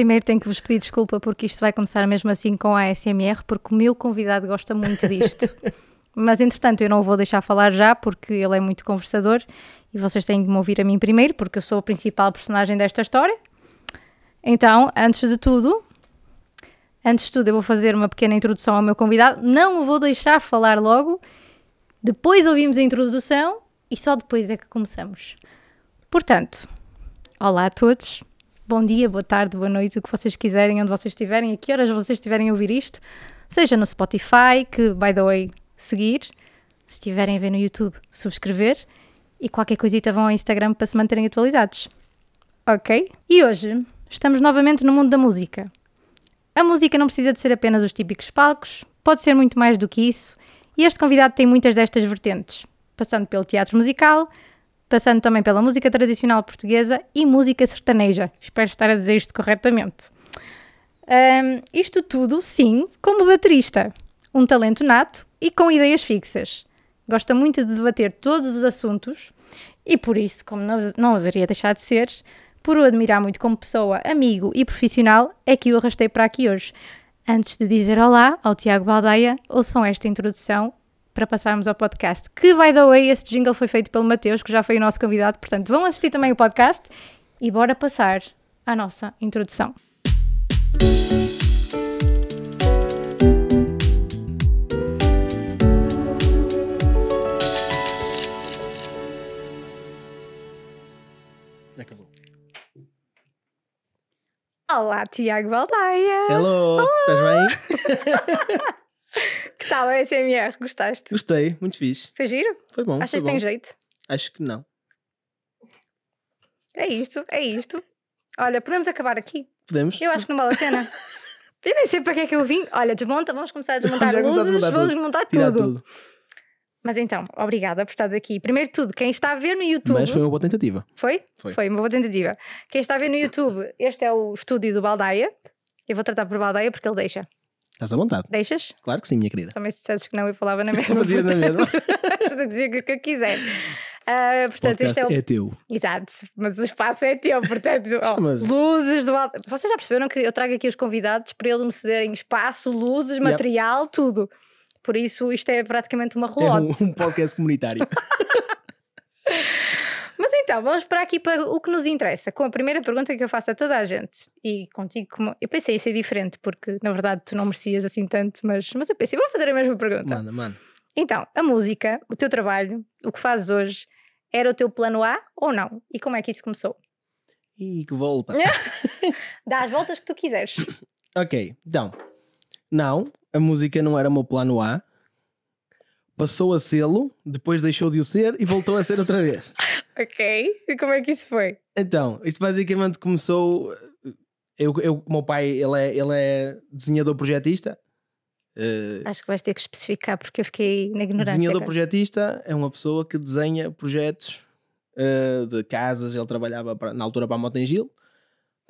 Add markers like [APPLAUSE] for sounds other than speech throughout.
primeiro tenho que vos pedir desculpa porque isto vai começar mesmo assim com a ASMR, porque o meu convidado gosta muito disto. [LAUGHS] Mas entretanto, eu não o vou deixar falar já porque ele é muito conversador e vocês têm de me ouvir a mim primeiro porque eu sou a principal personagem desta história. Então, antes de tudo, antes de tudo, eu vou fazer uma pequena introdução ao meu convidado. Não o vou deixar falar logo. Depois ouvimos a introdução e só depois é que começamos. Portanto, olá a todos. Bom dia, boa tarde, boa noite, o que vocês quiserem, onde vocês estiverem, a que horas vocês estiverem a ouvir isto, seja no Spotify, que, by the way, seguir, se estiverem a ver no YouTube, subscrever e qualquer coisita vão ao Instagram para se manterem atualizados. Ok? E hoje estamos novamente no mundo da música. A música não precisa de ser apenas os típicos palcos, pode ser muito mais do que isso, e este convidado tem muitas destas vertentes, passando pelo teatro musical, passando também pela música tradicional portuguesa e música sertaneja. Espero estar a dizer isto corretamente. Um, isto tudo, sim, como baterista. Um talento nato e com ideias fixas. Gosta muito de debater todos os assuntos e por isso, como não, não deveria deixar de ser, por o admirar muito como pessoa, amigo e profissional, é que o arrastei para aqui hoje. Antes de dizer olá ao Tiago Baldeia, ouçam esta introdução para passarmos ao podcast. Que, by the way, esse jingle foi feito pelo Mateus, que já foi o nosso convidado, portanto vão assistir também o podcast e bora passar à nossa introdução. Acabou. Olá, Tiago Baldaia! Hello, estás bem? [LAUGHS] [LAUGHS] Que tal a SMR? Gostaste? Gostei, muito fixe. Foi giro? Foi bom. Achas foi que tem bom. jeito? Acho que não. É isto, é isto. Olha, podemos acabar aqui? Podemos? Eu acho que não vale a pena. [LAUGHS] Eu nem sei para que é que eu vim. Olha, desmonta, vamos começar a desmontar Já começaste a luzes, desmontar vamos desmontar tudo. tudo. Mas então, obrigada por estares aqui. Primeiro de tudo, quem está a ver no YouTube. Mas foi uma boa tentativa. Foi? Foi. uma boa tentativa. Quem está a ver no YouTube, este é o estúdio do Baldaia. Eu vou tratar por Baldaia porque ele deixa. Estás à vontade. Deixas? Claro que sim, minha querida. Também se dissesses que não, eu falava na [LAUGHS] mesma. Fazias na mesma. [LAUGHS] Estou a dizer o que eu quiser. O portanto, podcast é o. é teu. Exato, mas o espaço é teu, portanto, [LAUGHS] Mas- luzes do alto. Vocês já perceberam que eu trago aqui os convidados para eles me cederem espaço, luzes, Yep. material, tudo. Por isso, isto é praticamente uma É relote. um, um podcast comunitário. Mas então, vamos para aqui para o que nos interessa, com a primeira pergunta que eu faço a toda a gente. E contigo, como... eu pensei em ser diferente, porque na verdade tu não merecias assim tanto, mas, mas eu pensei, vou fazer a mesma pergunta. Manda, mano. Então, a música, o teu trabalho, o que fazes hoje, era o teu plano A ou não? E como é que isso começou? Ih, que volta. [LAUGHS] Dá as voltas que tu quiseres. [COUGHS] ok, então. Não, a música não era o meu plano A. Passou a sê-lo, depois deixou de o ser e voltou a ser outra vez. [LAUGHS] ok, e como é que isso foi? Então, isto basicamente começou. Eu, eu, o meu pai, ele é, ele é desenhador projetista. Eh, Acho que vais ter que especificar porque eu fiquei na ignorância. desenhador cara. projetista é uma pessoa que desenha projetos eh, de casas. Ele trabalhava para- na altura para a Motengil.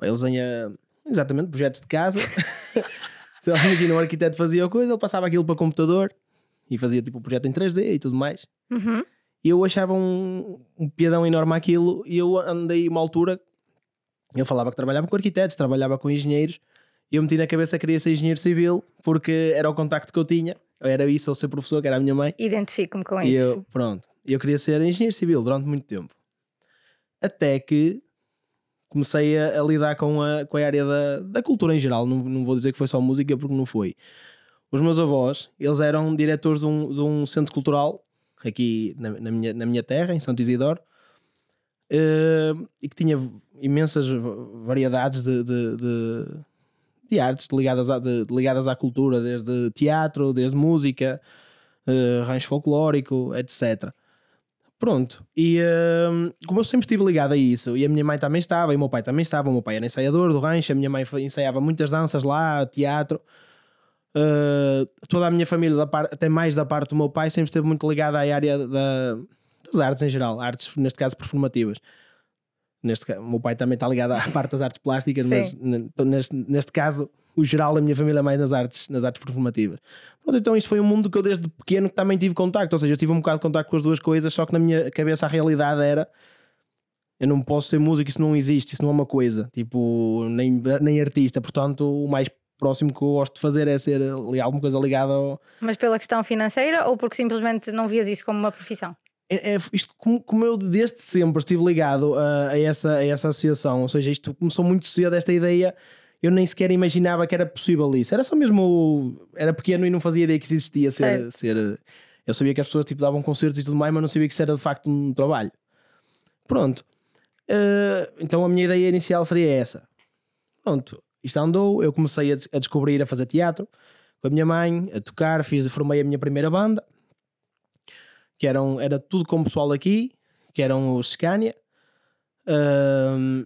Ele desenha exatamente projetos de casa. [LAUGHS] [LAUGHS] Se imagina, um arquiteto fazia a coisa, ele passava aquilo para computador e fazia tipo o projeto em 3D e tudo mais. Uhum. E eu achava um, um piadão enorme aquilo e eu andei uma altura. Ele falava que trabalhava com arquitetos, trabalhava com engenheiros. E eu meti na cabeça que queria ser engenheiro civil porque era o contacto que eu tinha. Era isso ou ser professor, que era a minha mãe. Identifico-me com E isso. eu, pronto, eu queria ser engenheiro civil durante muito tempo. Até que comecei a, a lidar com a, com a área da, da cultura em geral. Não, não vou dizer que foi só música porque não foi. Os meus avós, eles eram diretores de um, de um centro cultural aqui na, na minha, na minha terra, em Santo Isidoro, eh, e que tinha imensas va- variedades de, de, de, de artes ligadas de- ligadas à cultura, desde teatro, desde música, eh, rancho folclórico, etc. Pronto, e hum, como eu sempre estive ligado a isso, e a minha mãe também estava, e o meu pai também estava, o meu pai era ensaiador do rancho, a minha mãe ensaiava muitas danças lá, teatro, Uh, toda a minha família, até mais da parte do meu pai, sempre esteve muito ligada à área da- das artes em geral, artes, neste caso, performativas. Neste, o meu pai também está ligado à [LAUGHS] parte das artes plásticas, Sim. mas então, neste, neste caso, o geral da minha família é mais nas artes, nas artes performativas. Pronto, então isto foi um mundo que eu desde pequeno também tive contacto, ou seja, eu tive um bocado de contacto com as duas coisas, só que na minha cabeça a realidade era Eu não posso ser músico, isso não existe, isso não é uma coisa, tipo, nem, nem artista. Portanto, o mais próximo que eu gosto de fazer é ser ali alguma coisa ligada ao. Mas pela questão financeira ou porque simplesmente não vias isso como uma profissão? É, é- isto, como, como eu desde sempre estive ligado a, a essa, a essa associação, ou seja, isto começou muito cedo, esta ideia. Eu nem sequer imaginava que era possível isso. Era só mesmo. Era pequeno e não fazia ideia que isso existia. Ser, ser, eu sabia que as pessoas tipo, davam concertos e tudo mais, mas não sabia que isso era de facto um trabalho. Pronto. Uh, então a minha ideia inicial seria essa. Pronto, isto andou, eu comecei a, a, descobrir a fazer teatro com a minha mãe, a tocar, fiz, formei a minha primeira banda, que eram, era tudo com o pessoal daqui, que eram os Scania. Uh,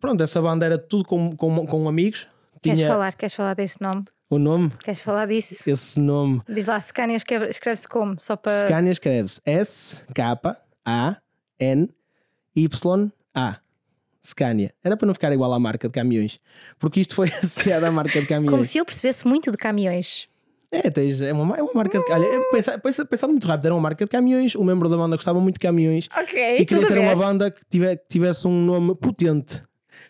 pronto, essa banda era tudo com, com, com amigos. Queres Tinha... falar? Queres falar desse nome? O nome? Queres falar disso? Esse nome. Diz lá, Scania escreve-se como? Só para... Scania escreve-se S-K-A-N-Y ah, Scania. Era para não ficar igual à marca de caminhões. Porque isto foi [LAUGHS] associado à marca de caminhões. Como se eu percebesse muito de caminhões. É, tens, é, uma, é uma marca de. Olha, pensando muito rápido, era uma marca de caminhões. O membro da banda gostava muito de caminhões. Ok. E queria ter uma banda que tivesse, tivesse um nome potente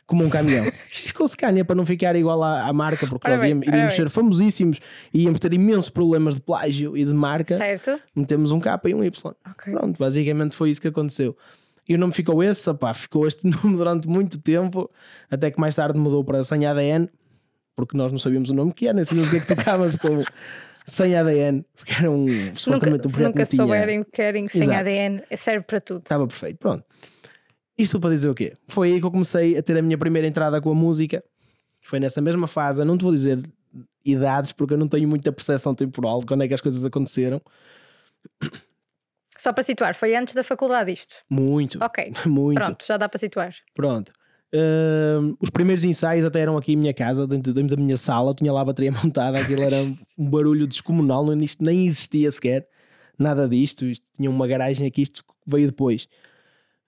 como um caminhão. [LAUGHS] Ficou Scania para não ficar igual à, à marca, porque ora nós íamos, iríamos ser famosíssimos e íamos ter imensos problemas de plágio e de marca. Certo. Metemos um K e um Y. Okay. Pronto, basicamente foi isso que aconteceu. E o nome ficou esse, opá, ficou este [LAUGHS] nome durante muito tempo, até que mais tarde mudou para sem ADN, porque nós não sabíamos o nome que era, nem sabíamos o que é que tocávamos [LAUGHS] como sem ADN, porque era um supostamente um projeto nunca souberem o que querem sem Exato. ADN, serve para tudo. Estava perfeito, pronto. Isto para dizer o quê? Foi aí que eu comecei a ter a minha primeira entrada com a música. Foi nessa mesma fase, não te vou dizer idades, porque eu não tenho muita percepção temporal de quando é que as coisas aconteceram. Só para situar, foi antes da faculdade isto? Muito. Ok. [LAUGHS] Muito. Pronto, já dá para situar. Pronto. Uh, os primeiros ensaios até eram aqui em minha casa, dentro, dentro da minha sala, eu tinha lá a bateria [LAUGHS] montada, aquilo era [LAUGHS] um barulho descomunal, não, isto nem existia sequer nada disto, isto, tinha uma garagem aqui, isto veio depois.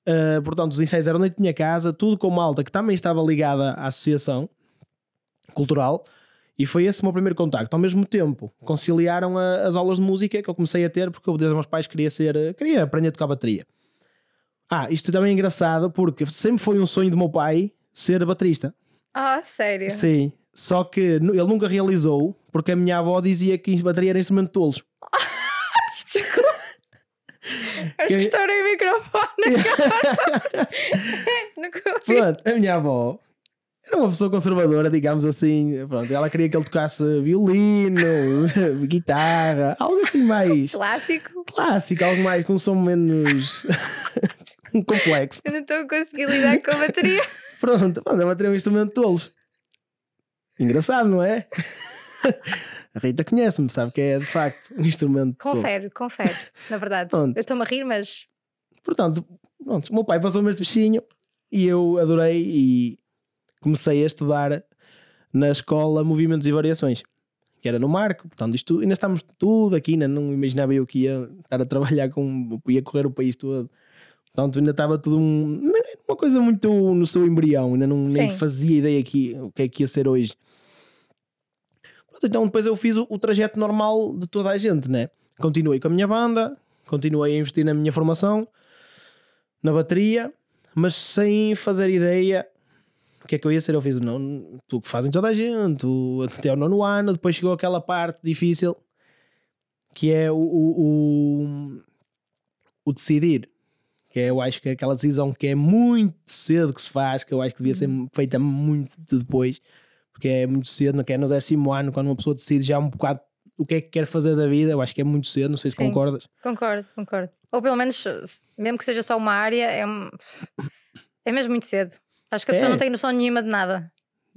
Uh, portanto, os ensaios eram dentro da minha casa, tudo com malta que também estava ligada à associação cultural, e foi esse o meu primeiro contacto. Ao mesmo tempo, conciliaram a, as aulas de música que eu comecei a ter porque eu, desde os meus pais, queria ser, queria aprender a tocar bateria. Ah, isto também é engraçado porque sempre foi um sonho do meu pai ser baterista. Ah, sério? Sim. Só que ele nunca realizou porque a minha avó dizia que bateria era instrumento de tolos. [LAUGHS] Desculpa. Acho que estourei o microfone. [LAUGHS] [LAUGHS] Pronto, a minha avó era uma pessoa conservadora, digamos assim. Pronto, ela queria que ele tocasse violino, [LAUGHS] guitarra, algo assim mais. Clássico. Clássico, algo mais com um som menos [LAUGHS] complexo. Eu não estou a conseguir lidar com a bateria. [LAUGHS] Pronto, a bateria é um instrumento de tolos. Engraçado, não é? A Rita conhece-me, sabe que é de facto um instrumento. Confere, confere, na verdade. Pronto. Eu estou-me a rir, mas. Portanto, pronto, o meu pai passou-me este bichinho e eu adorei e comecei a estudar na escola Movimentos e Variações, que era no Marco. Portanto, isto ainda estamos tudo aqui, ainda não imaginava eu que ia estar a trabalhar com. ia correr o país todo. Portanto, ainda estava tudo um, uma coisa muito no seu embrião, ainda não, nem fazia ideia que, o que é que ia ser hoje. Então, depois eu fiz o, o trajeto normal de toda a gente, né? Continuei com a minha banda, continuei a investir na minha formação, na bateria, mas sem fazer ideia que é que eu ia ser? Eu fiz o não, tu que fazem toda a gente, o, até o nono ano, depois chegou aquela parte difícil que é o, o, o, o decidir. Que é, eu acho que é aquela decisão que é muito cedo que se faz, que eu acho que devia ser uhum. feita muito depois, porque é muito cedo, não é no décimo ano, quando uma pessoa decide já um bocado o que é que quer fazer da vida, eu acho que é muito cedo, não sei se Sim, concordas. Concordo, concordo. Ou pelo menos, mesmo que seja só uma área, é, é mesmo muito cedo. Acho que a pessoa é. não tem noção nenhuma de nada.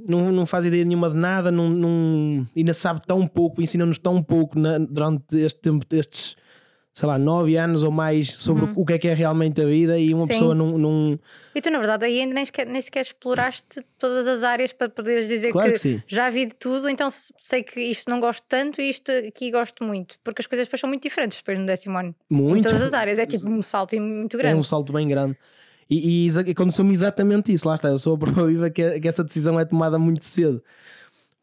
Não, não faz ideia nenhuma de nada, não, não, ainda sabe tão pouco, ensina-nos tão pouco na, durante este tempo, estes, sei lá, nove anos ou mais sobre uhum. o que é que é realmente a vida e uma Sim. pessoa não, não. E tu, na verdade, aí ainda nem sequer, nem sequer exploraste todas as áreas para poderes dizer claro que, que já vi de tudo, então sei que isto não gosto tanto e isto aqui gosto muito, porque as coisas depois são muito diferentes depois no décimo ano. Muito. Em todas as [LAUGHS] áreas, é tipo um salto muito grande. É um salto bem grande. E, e aconteceu-me exatamente isso, lá está. Eu sou a prova [LAUGHS] viva que, que essa decisão é tomada muito cedo.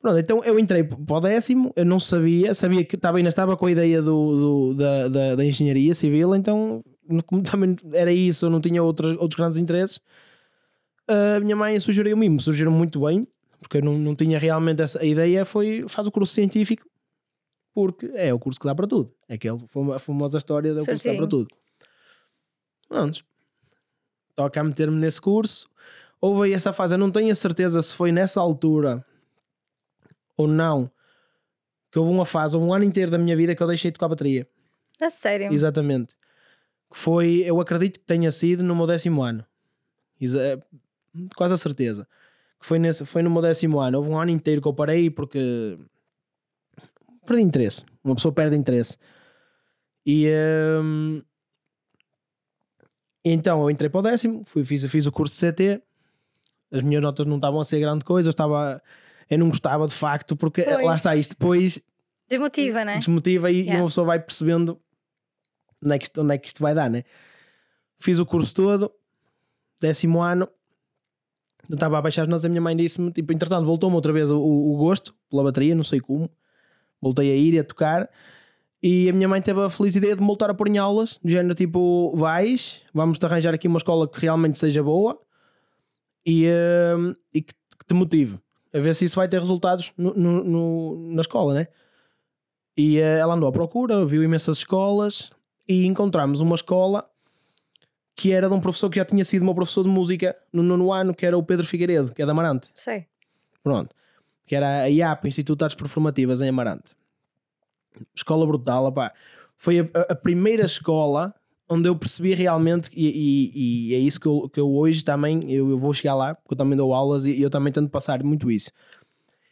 Pronto, então eu entrei para o décimo, eu não sabia, sabia que estava, ainda estava com a ideia do, do da, da, da, engenharia civil, então como também era isso, eu não tinha outros, outros grandes interesses. a minha mãe sugeriu-me, me sugeriu muito bem, porque eu não, não tinha realmente essa a ideia, foi faz o curso científico, porque é o curso que dá para tudo. É aquela famo- famosa história do curso que dá para tudo. Pronto. Toca a meter-me nesse curso. Houve aí essa fase, eu não tenho a certeza se foi nessa altura ou não, que houve uma fase, houve um ano inteiro da minha vida que eu deixei de tocar bateria. A sério. Exatamente. Foi, eu acredito que tenha sido no meu décimo ano. Exa- quase a certeza. Que foi, nesse, foi no meu décimo ano. Houve um ano inteiro que eu parei porque perdi interesse. Uma pessoa perde interesse. E hum, então eu entrei para o décimo, fui, fiz, fiz o curso de CT. As minhas notas não estavam a ser grande coisa. Eu estava. Eu não gostava de facto, porque Pois. lá está, isto depois Desmotiva, né? desmotiva e, Yeah. uma pessoa vai percebendo onde é, que isto, onde é que isto vai dar, né? Fiz o curso todo, décimo ano, estava a baixar as notas, a minha mãe disse-me, tipo, entretanto, voltou-me outra vez o, o gosto pela bateria, não sei como, voltei a ir e a tocar, e a minha mãe teve a feliz ideia de me voltar a pôr em aulas, do género tipo, vais, vamos-te arranjar aqui uma escola que realmente seja boa e, hum, e que, que te motive, a ver se isso vai ter resultados no, no- no- na escola, né? E eh, ela andou à procura, viu imensas escolas e encontramos uma escola que era de um professor que já tinha sido meu professor de música no nono ano, que era o Pedro Figueiredo, que é de Amarante. Sei. Pronto. Que era a IAP, Instituto de Artes Performativas, em Amarante. Escola brutal, opá. Foi a, a- primeira escola onde eu percebi realmente, e, e- e é isso que eu, que eu hoje também, eu, eu vou chegar lá, porque eu também dou aulas e, eu também tento passar muito isso.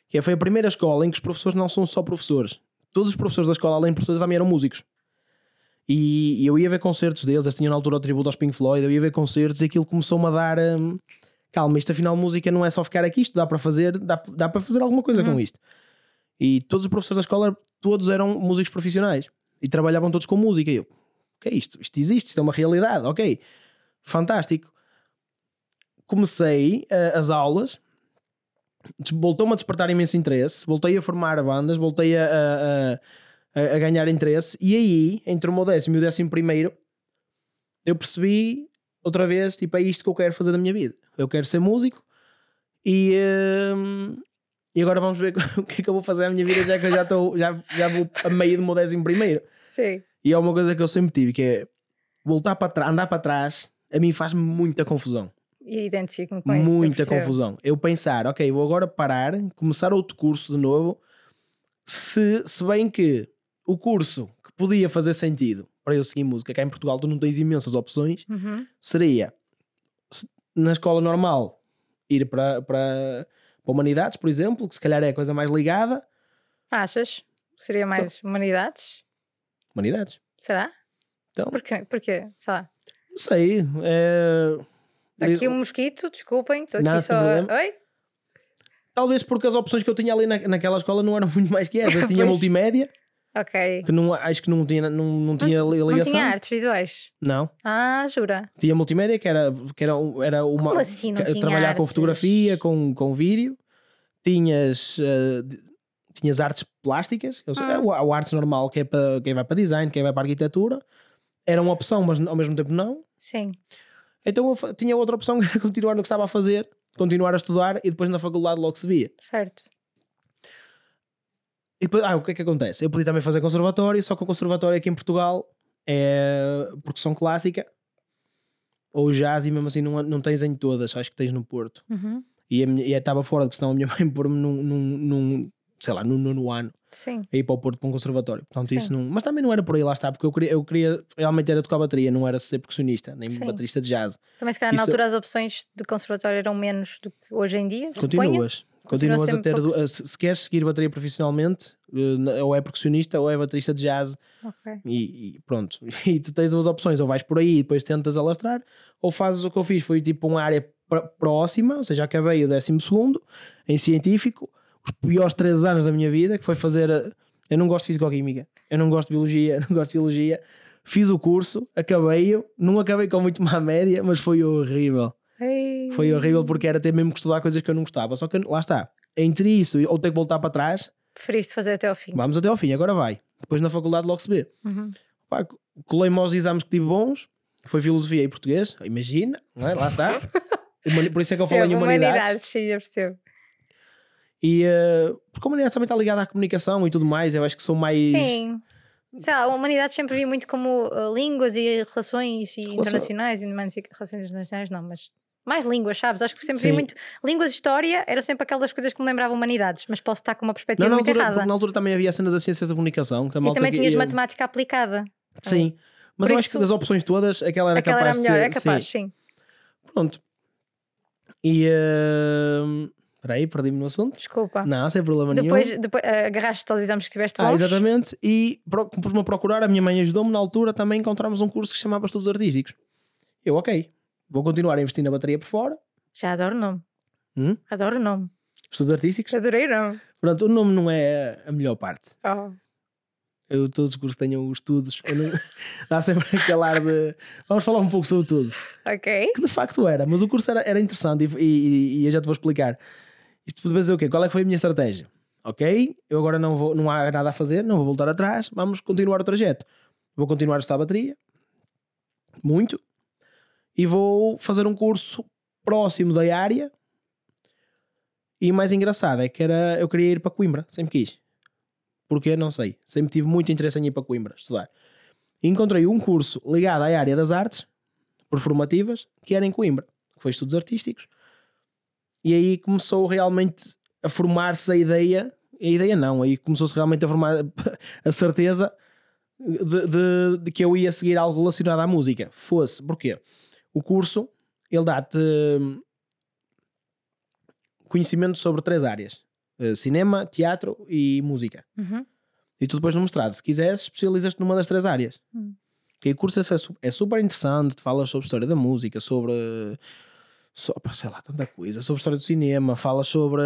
Que foi a primeira escola em que os professores não são só professores. Todos os professores da escola, além de professores, também eram músicos. E, e eu ia ver concertos deles, eles tinham na altura o tributo aos Pink Floyd, eu ia ver concertos e aquilo começou-me a dar... hum, calma, isto afinal música não é só ficar aqui, isto dá para fazer, dá, dá para fazer alguma coisa com isto. E todos os professores da escola, todos eram músicos profissionais e trabalhavam todos com música. E eu, o que é isto? Isto existe, isto é uma realidade, ok, fantástico. Comecei eh, as aulas, voltou-me a despertar imenso interesse, voltei a formar bandas, voltei a, a- a- a ganhar interesse, e aí, entre o meu décimo e o décimo primeiro, eu percebi outra vez, tipo, é isto que eu quero fazer da minha vida. Eu quero ser músico e, hum, e agora vamos ver [LAUGHS] o que é que eu vou fazer na minha vida, já que eu já, estou já, já vou a meio do meu décimo primeiro. Sim. E é uma coisa que eu sempre tive, que é voltar para trás, andar para trás, a mim faz muita confusão. E identifico-me com isso. eu muita percebo. confusão. Eu pensar, ok, vou agora parar, começar outro curso de novo, se, se bem que o curso que podia fazer sentido para eu seguir música, cá em Portugal tu não tens imensas opções, Uhum. seria se- na escola normal ir para, para, para humanidades, por exemplo, que se calhar é a coisa mais ligada. Achas? Seria mais humanidades? Humanidades. Será? Então, Porquê? Porquê? Sei lá. não sei. É... Aqui um mosquito, desculpem, estou aqui só. Oi? Talvez porque as opções que eu tinha ali na, naquela escola não eram [LAUGHS] muito mais que essas. Eu tinha multimédia, Ok. que não, acho que não tinha, não, não tinha Não ligação. tinha artes visuais. Não. Ah, jura? Tinha multimédia, que era, que era, era uma. Como assim não que- tinha trabalhar com artes? fotografia, com, com vídeo. Tinhas. de- tinhas artes plásticas, sei- Ah. o, o artes normal, que é para quem vai para design, quem vai para arquitetura, era uma opção, mas ao mesmo tempo não. Sim. Então eu tinha outra opção, que [LAUGHS] era continuar no que estava a fazer, continuar a estudar e depois na faculdade logo se via. Certo. E depois, ah, o que é que acontece? Eu podia também fazer conservatório, só que o conservatório aqui em Portugal é produção clássica ou jazz e mesmo assim não, não tens em todas, acho que tens no Porto. Uhum. E e eu estava fora de questão a minha [LAUGHS] mãe pôr-me num, num, num, sei lá, num nono ano Sim. a ir para o Porto para um conservatório. Portanto, Sim. isso não. Mas também não era por aí, lá está, porque eu queria, eu queria realmente era tocar bateria, não era ser percussionista, nem Sim. baterista de jazz. Também se calhar na Isso- altura as opções de conservatório eram menos do que hoje em dia. suponho. Continuas. Continua Continuas a ter. pouco. Se, se queres seguir bateria profissionalmente, eh, ou é percussionista ou é baterista de jazz. Ok. E, e pronto. [LAUGHS] E tu tens duas opções: ou vais por aí e depois tentas alastrar, ou fazes o que eu fiz. Foi tipo uma área pr- próxima, ou seja, acabei o 12 em científico, os piores três anos da minha vida, que foi fazer. Eu não gosto de fisicoquímica, eu não gosto de biologia, [LAUGHS] não gosto de biologia. Fiz o curso, acabei-o, não acabei com muito má média, mas foi horrível. Ei. Foi horrível porque era ter mesmo que estudar coisas que eu não gostava. Só que lá está, entre isso ou ter que voltar para trás, Preferiste fazer até ao fim. vamos até ao fim, agora vai. Depois na faculdade logo se vê. Uhum. Pá, colei-me aos exames que tive bons, que foi filosofia e português, imagina, não é? lá está. [LAUGHS] Por isso é que eu falei em Percebo, humanidades. sim, eu percebo. E eh, porque a humanidade também está ligada à comunicação e tudo mais. Eu acho que sou mais. Sim. Sei lá, a humanidade sempre vi muito como uh, línguas e relações e internacionais, e não sei- relações internacionais não, mas mais línguas, sabes? Acho que sempre vi Sim. muito. Línguas e história eram sempre aquelas coisas que me lembravam humanidades, mas posso estar com uma perspectiva Não, muito altura, errada. na altura também havia a cena das ciências da comunicação. Que a E também que tinhas ia- matemática aplicada. Sim. Mas Por eu acho que isso- das opções todas, aquela era Aquela era capaz melhor, de é ser. capaz, sim. sim. Pronto. E. Uh... Aí, perdi-me no assunto. Desculpa. Não, sem problema nenhum. Depois, depois uh, agarraste aos exames que tiveste Ah, bons. exatamente. E pus-me a procurar, a minha mãe ajudou-me na altura também encontramos um curso que chamava Estudos Artísticos. Eu, ok, vou continuar a investir na bateria por fora. Já adoro o nome. Hum? Adoro o nome. Estudos Artísticos. Adorei o nome. Pronto, o nome não é a melhor parte. Oh. Eu, todos os cursos tenham os estudos. Não- [LAUGHS] Dá sempre aquele ar de. Vamos falar um pouco sobre tudo. Ok. Que de facto era, mas o curso era, era interessante e, e- e eu já te vou explicar. Isto para dizer o quê? Qual é que foi a minha estratégia? Ok, eu agora não, vou, não há nada a fazer, não vou voltar atrás, vamos continuar o trajeto. Vou continuar a estudar bateria, muito, e vou fazer um curso próximo da área. E o mais engraçado é que era, eu queria ir para Coimbra, sempre quis. Porquê? Não sei. Sempre tive muito interesse em ir para Coimbra estudar. E encontrei um curso ligado à área das artes, performativas, que era em Coimbra, que foi estudos artísticos. E aí começou realmente a formar-se a ideia, a ideia não, aí começou-se realmente a formar [LAUGHS] a certeza de, de- de que eu ia seguir algo relacionado à música. Fosse, porquê? O curso, ele dá-te hum, conhecimento sobre três áreas. Eh, Cinema, teatro e música. Uhum. E tu depois no mestrado, se quiseres, especializas-te numa das três áreas. Hum. Que o curso é, é super interessante, te falas sobre história da música, sobre, so- pá, sei lá, tanta coisa, sobre história do cinema, falas sobre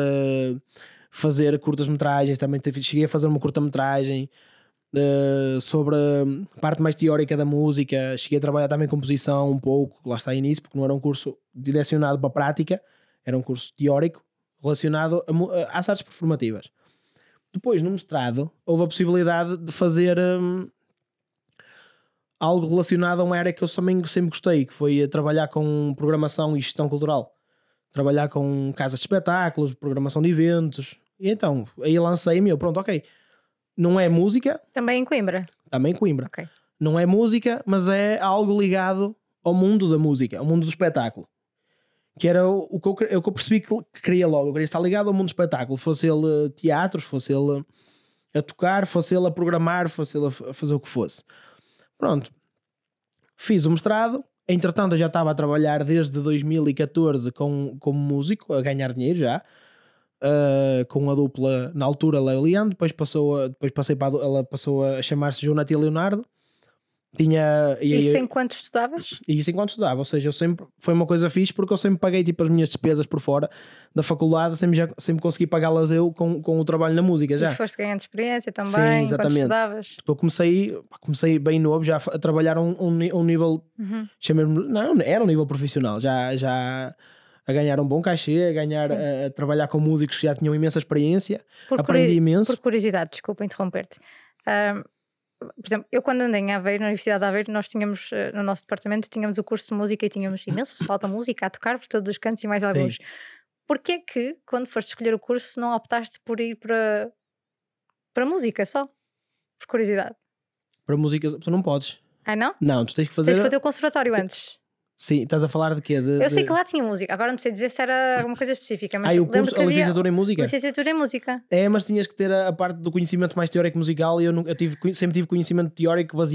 fazer curtas-metragens, também cheguei a fazer uma curta-metragem eh, sobre a parte mais teórica da música, cheguei a trabalhar também composição um pouco, lá está início, porque não era um curso direcionado para a prática, era um curso teórico relacionado a mu- às artes performativas. Depois, no mestrado, houve a possibilidade de fazer hum, algo relacionado a uma área que eu também sempre gostei, que foi a trabalhar com programação e gestão cultural. Trabalhar com casas de espetáculos, programação de eventos. E então, aí lancei-me, pronto, ok. Não é música, Também em Coimbra. também Coimbra. Ok. Não é música, mas é algo ligado ao mundo da música, ao mundo do espetáculo. Que era o, o que, eu, cre- o que eu percebi que, que queria logo. Eu queria estar ligado ao mundo do espetáculo. Fosse ele eh, teatros, fosse ele a tocar, fosse ele a programar, fosse ele a fazer o que fosse. Pronto. Fiz o mestrado. Entretanto, eu já estava a trabalhar desde 2014 com, como músico, a ganhar dinheiro já. Uh, com a dupla na altura Léo Leandro, depois, passou a, depois passei para a ela passou a chamar-se Jonathan Leonardo. Tinha e, Isso enquanto estudavas? isso enquanto estudava, ou seja, eu sempre foi uma coisa fixe porque eu sempre paguei tipo as minhas despesas por fora da faculdade, sempre, já, sempre consegui pagá-las eu com, com o trabalho na música já. E foste ganhando experiência também Sim, exatamente. estudavas? Eu comecei, comecei bem novo já a trabalhar um, um, um nível, Uhum. chamemos não, era um nível profissional, já, já a ganhar um bom cachê, a ganhar Sim. a, a trabalhar com músicos que já tinham imensa experiência, Por, aprendi imenso. por curiosidade, desculpa interromper-te. Por exemplo, eu quando andei em Aveiro, na Universidade de Aveiro, nós tínhamos, eh, no nosso departamento, tínhamos o curso de música e tínhamos imenso pessoal da música a tocar por todos os cantos e mais alguns. Porquê que, quando foste escolher o curso, não optaste por ir para, para música só? Por curiosidade. Para música, tu não podes. Ah, não? Não, tu tens que fazer. Tens de fazer o conservatório antes. Sim, estás a falar de quê? De, Eu sei que lá tinha música, agora não sei dizer se era alguma coisa específica, mas Ah, o curso, que a havia licenciatura em música? licenciatura em música. É, mas tinhas que ter a, a parte do conhecimento mais teórico musical e eu, nunca- eu tive, sempre tive conhecimento teórico a-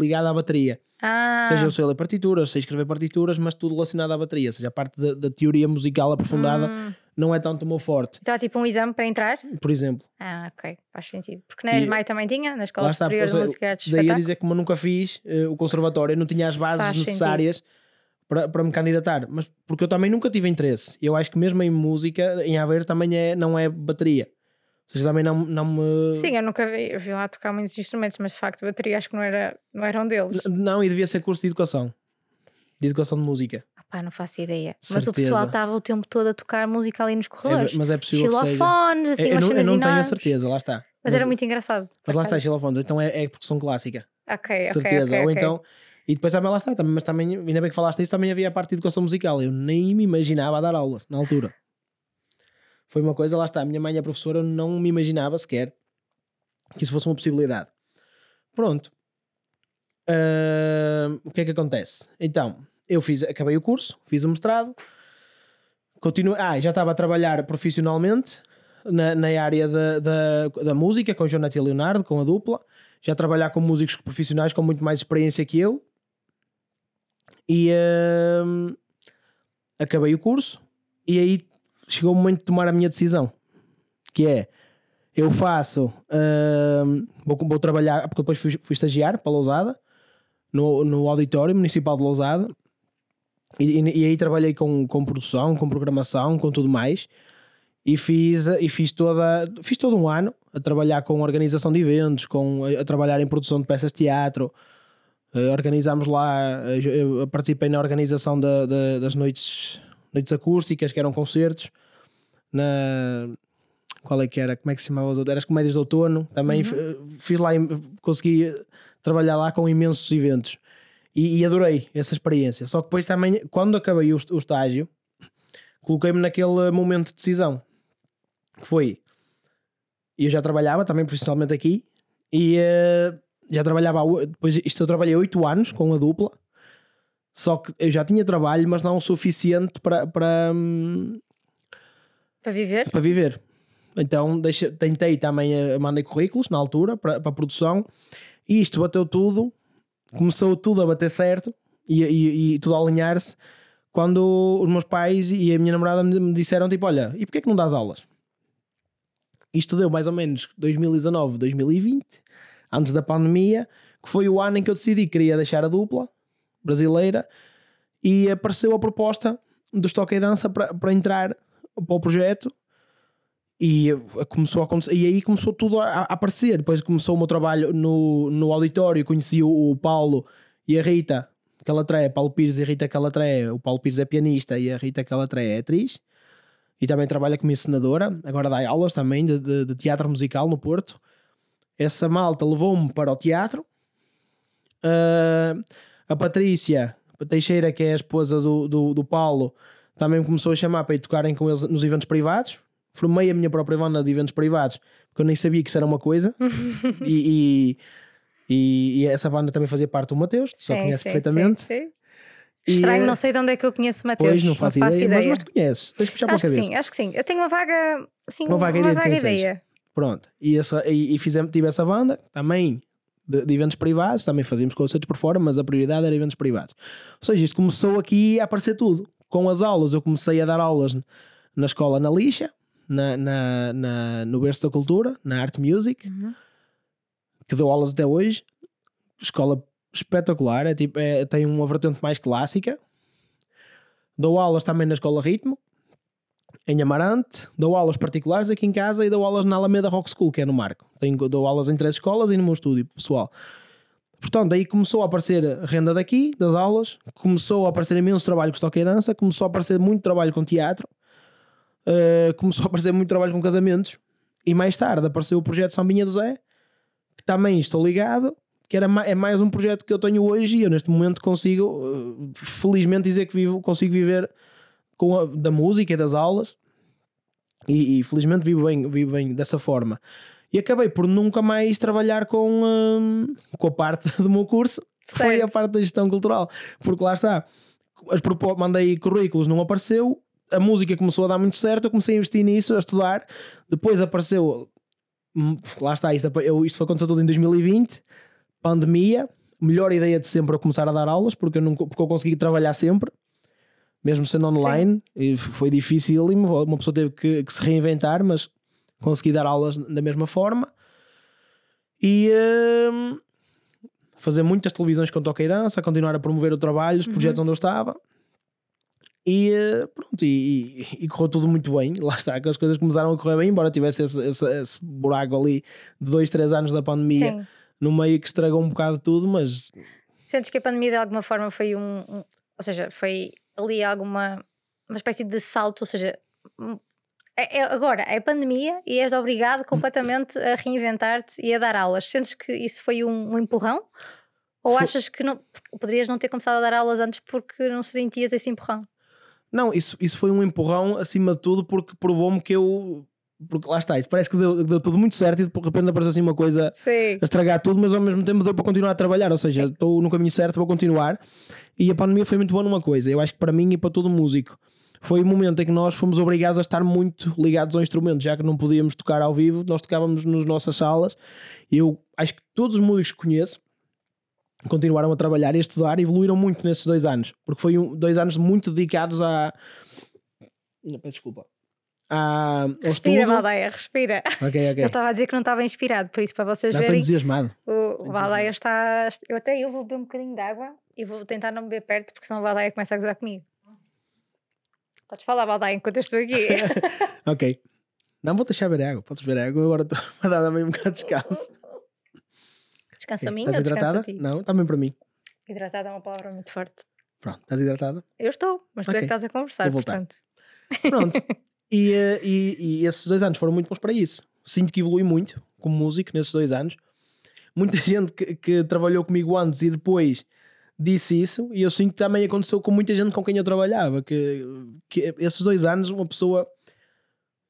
ligado à bateria. Ah, Ou seja, eu sei ler partituras, sei escrever partituras, mas tudo relacionado à bateria. Ou seja, a parte da, da teoria musical aprofundada hum. não é tanto o meu forte. Então há tipo um exame para entrar? Por exemplo, Ah, ok, faz sentido. Porque na ESMAI também tinha, na Escola lá está, Superior de Música e Artes daí a dizer que como eu nunca fiz eh, o conservatório, eu não tinha as bases Faz necessárias para, para me candidatar. Mas porque eu também nunca tive interesse. Eu acho que mesmo em música, em Aveiro, também é, não é bateria. Ou seja, também não, não me. Sim, eu nunca vi, eu vi lá tocar muitos instrumentos, mas de facto bateria acho que não era, não era um deles. N- Não, e devia ser curso de educação. De educação de música. Ah, pá, não faço ideia. Mas o Certeza. pessoal estava o tempo todo a tocar música ali nos É, corredores. mas é possível. Xilofones, assim, É, eu umas não, eu não tenho a certeza, lá está. Mas, era muito engraçado. Mas lá está, xilofones, então é, é porque são clássica. Ok, ok, certeza. ok, Ou ok. então E depois também lá está, também, mas também, ainda bem que falaste isso, também havia a parte de educação musical. Eu nem me imaginava a dar aulas na altura. Foi uma coisa, lá está, a minha mãe é professora, eu não me imaginava sequer que isso fosse uma possibilidade. Pronto. Uh, o que é que acontece? Então, eu fiz, acabei o curso, fiz o mestrado, continuei, ah, já estava a trabalhar profissionalmente na, na área da, da, da música com Jonathan Leonardo, com a dupla, já trabalhar com músicos profissionais com muito mais experiência que eu. E uh, acabei o curso e aí chegou o momento de tomar a minha decisão, que é eu faço, uh, vou, vou, trabalhar, porque depois fui, fui estagiar para Lousada, no, no Auditório Municipal de Lousada, e, e, e, aí trabalhei com, com produção, com programação, com tudo mais, e fiz, e fiz, toda, fiz todo um ano a trabalhar com organização de eventos, com, a, a trabalhar em produção de peças de teatro, uh, organizámos lá, eu participei na organização da, da, das noites, noites acústicas, que eram concertos, na, qual é que era, como é que se chamava? Era as comédias de outono, também uhum. fiz lá, consegui trabalhar lá com imensos eventos e, e, adorei essa experiência. Só que depois também, quando acabei o, o estágio, coloquei-me naquele momento de decisão que foi, eu já trabalhava também profissionalmente aqui e uh, já trabalhava, depois isto eu trabalhei 8 anos com a dupla, só que eu já tinha trabalho, mas não o suficiente para, para, hum, para viver. Para viver. Então deixa, tentei também, a, mandei currículos na altura para, para a produção e isto bateu tudo, começou tudo a bater certo e, e, e tudo a alinhar-se quando os meus pais e a minha namorada me disseram tipo, olha, e porquê que não dás aulas? Isto deu mais ou menos 2019, 2020, antes da pandemia, que foi o ano em que eu decidi que queria deixar a dupla brasileira e apareceu a proposta do Stock e Dança para, entrar para o projeto e começou a e aí começou tudo a, a, aparecer. Depois começou o meu trabalho no, no auditório, conheci o, o Paulo e a Rita Calatré, Paulo Pires e Rita Calatré. O Paulo Pires é pianista e a Rita Calatré é atriz. E também trabalha como encenadora. Agora dá aulas também de, de, de teatro musical no Porto. Essa malta levou-me para o teatro. Uh, a Patrícia Teixeira, que é a esposa do, do, do Paulo, também me começou a chamar para ir tocarem com eles nos eventos privados formei a minha própria banda de eventos privados, porque eu nem sabia que isso era uma coisa. [LAUGHS] e, e, e, essa banda também fazia parte do Mateus, só conhece sim, perfeitamente. Sim, sim. Estranho, não sei de onde é que eu conheço o Mateus. Pois, não faço, não faço ideia, ideia, Mas, mas tu conheces, tens que puxar pela cabeça. Sim, acho que sim. Eu tenho uma vaga, assim, uma vaga, uma ideia. Vaga ideia. Pronto, e, essa, e, e fizemos, tive essa banda também de, de, eventos privados, também fazíamos concertos por fora, mas a prioridade era eventos privados. Ou seja, isto começou aqui a aparecer tudo. Com as aulas, eu comecei a dar aulas na escola na lixa, na, na, na, no berço da cultura, na Art Music, uhum. que dou aulas até hoje. Escola espetacular, é tipo, é, tem uma vertente mais clássica. Dou aulas também na Escola Ritmo, em Amarante. Dou aulas particulares aqui em casa e dou aulas na Alameda Rock School, que é no Marco. Tenho, dou aulas em três escolas e no meu estúdio pessoal. Portanto, aí começou a aparecer renda daqui, das aulas, começou a aparecer imenso trabalho com estoque e dança, começou a aparecer muito trabalho com teatro uh, começou a aparecer muito trabalho com casamentos. E mais tarde apareceu o projeto Sambinha do Zé, que também estou ligado, que era, é mais um projeto que eu tenho hoje e eu neste momento consigo, uh, felizmente, dizer que vivo, consigo viver com a, da música e das aulas. E, e, felizmente vivo bem, vivo bem dessa forma. E acabei por nunca mais trabalhar com, um, com a parte [LAUGHS] do meu curso, que foi a parte da gestão cultural. Porque lá está, as mandei currículos, não apareceu, a música começou a dar muito certo, eu comecei a investir nisso, a estudar. Depois apareceu, hum, lá está, isto, eu, isto aconteceu tudo em 2020, pandemia, melhor ideia de sempre a começar a dar aulas, porque eu, não, porque eu consegui trabalhar sempre, mesmo sendo online, e foi difícil, uma pessoa teve que, que, se reinventar, mas consegui dar aulas da mesma forma. E hum, fazer muitas televisões com toque e dança, continuar a promover o trabalho, os projetos uhum. onde eu estava. E eh, pronto, e, e, correu tudo muito bem. [LAUGHS] Lá está, que as coisas começaram a correr bem, embora tivesse esse, esse, esse buraco ali de dois, três anos da pandemia Sim. no meio que estragou um bocado tudo, mas. Sentes que a pandemia de alguma forma foi um. um ou seja, foi ali alguma. uma espécie de salto, ou seja. É, é, agora é pandemia e és obrigado [LAUGHS] completamente a reinventar-te e a dar aulas. Sentes que isso foi um, um empurrão? Ou Foi- achas que não, poderias não ter começado a dar aulas antes porque não sentias esse empurrão? Não, isso, isso foi um empurrão acima de tudo porque provou-me que eu. Porque lá está, isso parece que deu, deu tudo muito certo e de repente apareceu assim uma coisa Sim. a estragar tudo, mas ao mesmo tempo deu para continuar a trabalhar. Ou seja, estou no caminho certo para continuar. E a pandemia foi muito boa numa coisa. Eu acho que para mim e para todo músico foi o momento em que nós fomos obrigados a estar muito ligados ao instrumento, já que não podíamos tocar ao vivo, nós tocávamos nas nossas salas. E eu acho que todos os músicos que conheço continuaram a trabalhar e a estudar e evoluíram muito nesses dois anos, porque foi um, dois anos muito dedicados a. Não, peço desculpa. A, ao Respira, estudo. Valdeia, respira. Ok, Eu ok. estava a dizer que não estava inspirado, por isso para vocês estou verem, entusiasmado. o Valdeia está. Eu até eu vou beber um bocadinho de água e vou tentar não beber perto, porque senão o Valdeia começa a gozar comigo. Podes falar, Valdeia, enquanto eu estou aqui. [LAUGHS] Ok. Não vou deixar beber água. Podes beber água. Agora estou [LAUGHS] a dar também um bocado de descanso. Descansa a mim Estás ou hidratada? a ti? Não, também para mim. Hidratada é uma palavra muito forte. Pronto, estás hidratada? Eu estou, mas tu é que estás a conversar, Vou voltar. portanto. Pronto. [LAUGHS] e, eh, e, e esses dois anos foram muito bons para isso. Sinto que evolui muito como músico nesses dois anos. Muita [LAUGHS] gente que, que trabalhou comigo antes e depois disse isso, e eu sinto que também aconteceu com muita gente com quem eu trabalhava. Que, que esses dois anos, uma pessoa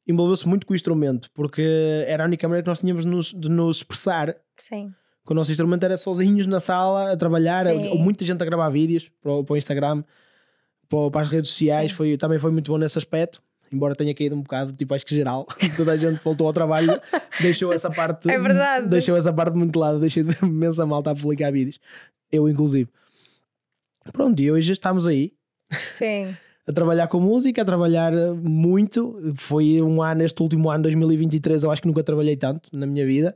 envolveu-se muito com o instrumento, porque era a única maneira que nós tínhamos de nos, de nos expressar Sim. que o nosso instrumento era sozinhos na sala a trabalhar, Sim. ou muita gente a gravar vídeos para o, para o Instagram, para, para as redes sociais, Sim. foi, também foi muito bom nesse aspecto. Embora tenha caído um bocado, tipo, acho que geral, [LAUGHS] toda a gente voltou ao trabalho, deixou essa parte, [LAUGHS] É verdade. deixou essa parte muito de lado, deixei de ver imensa malta a publicar vídeos, eu inclusive. Pronto, e hoje estamos aí, Sim. a trabalhar com música, a trabalhar eh, muito. Foi um ano, este último ano, 2023, eu acho que nunca trabalhei tanto na minha vida.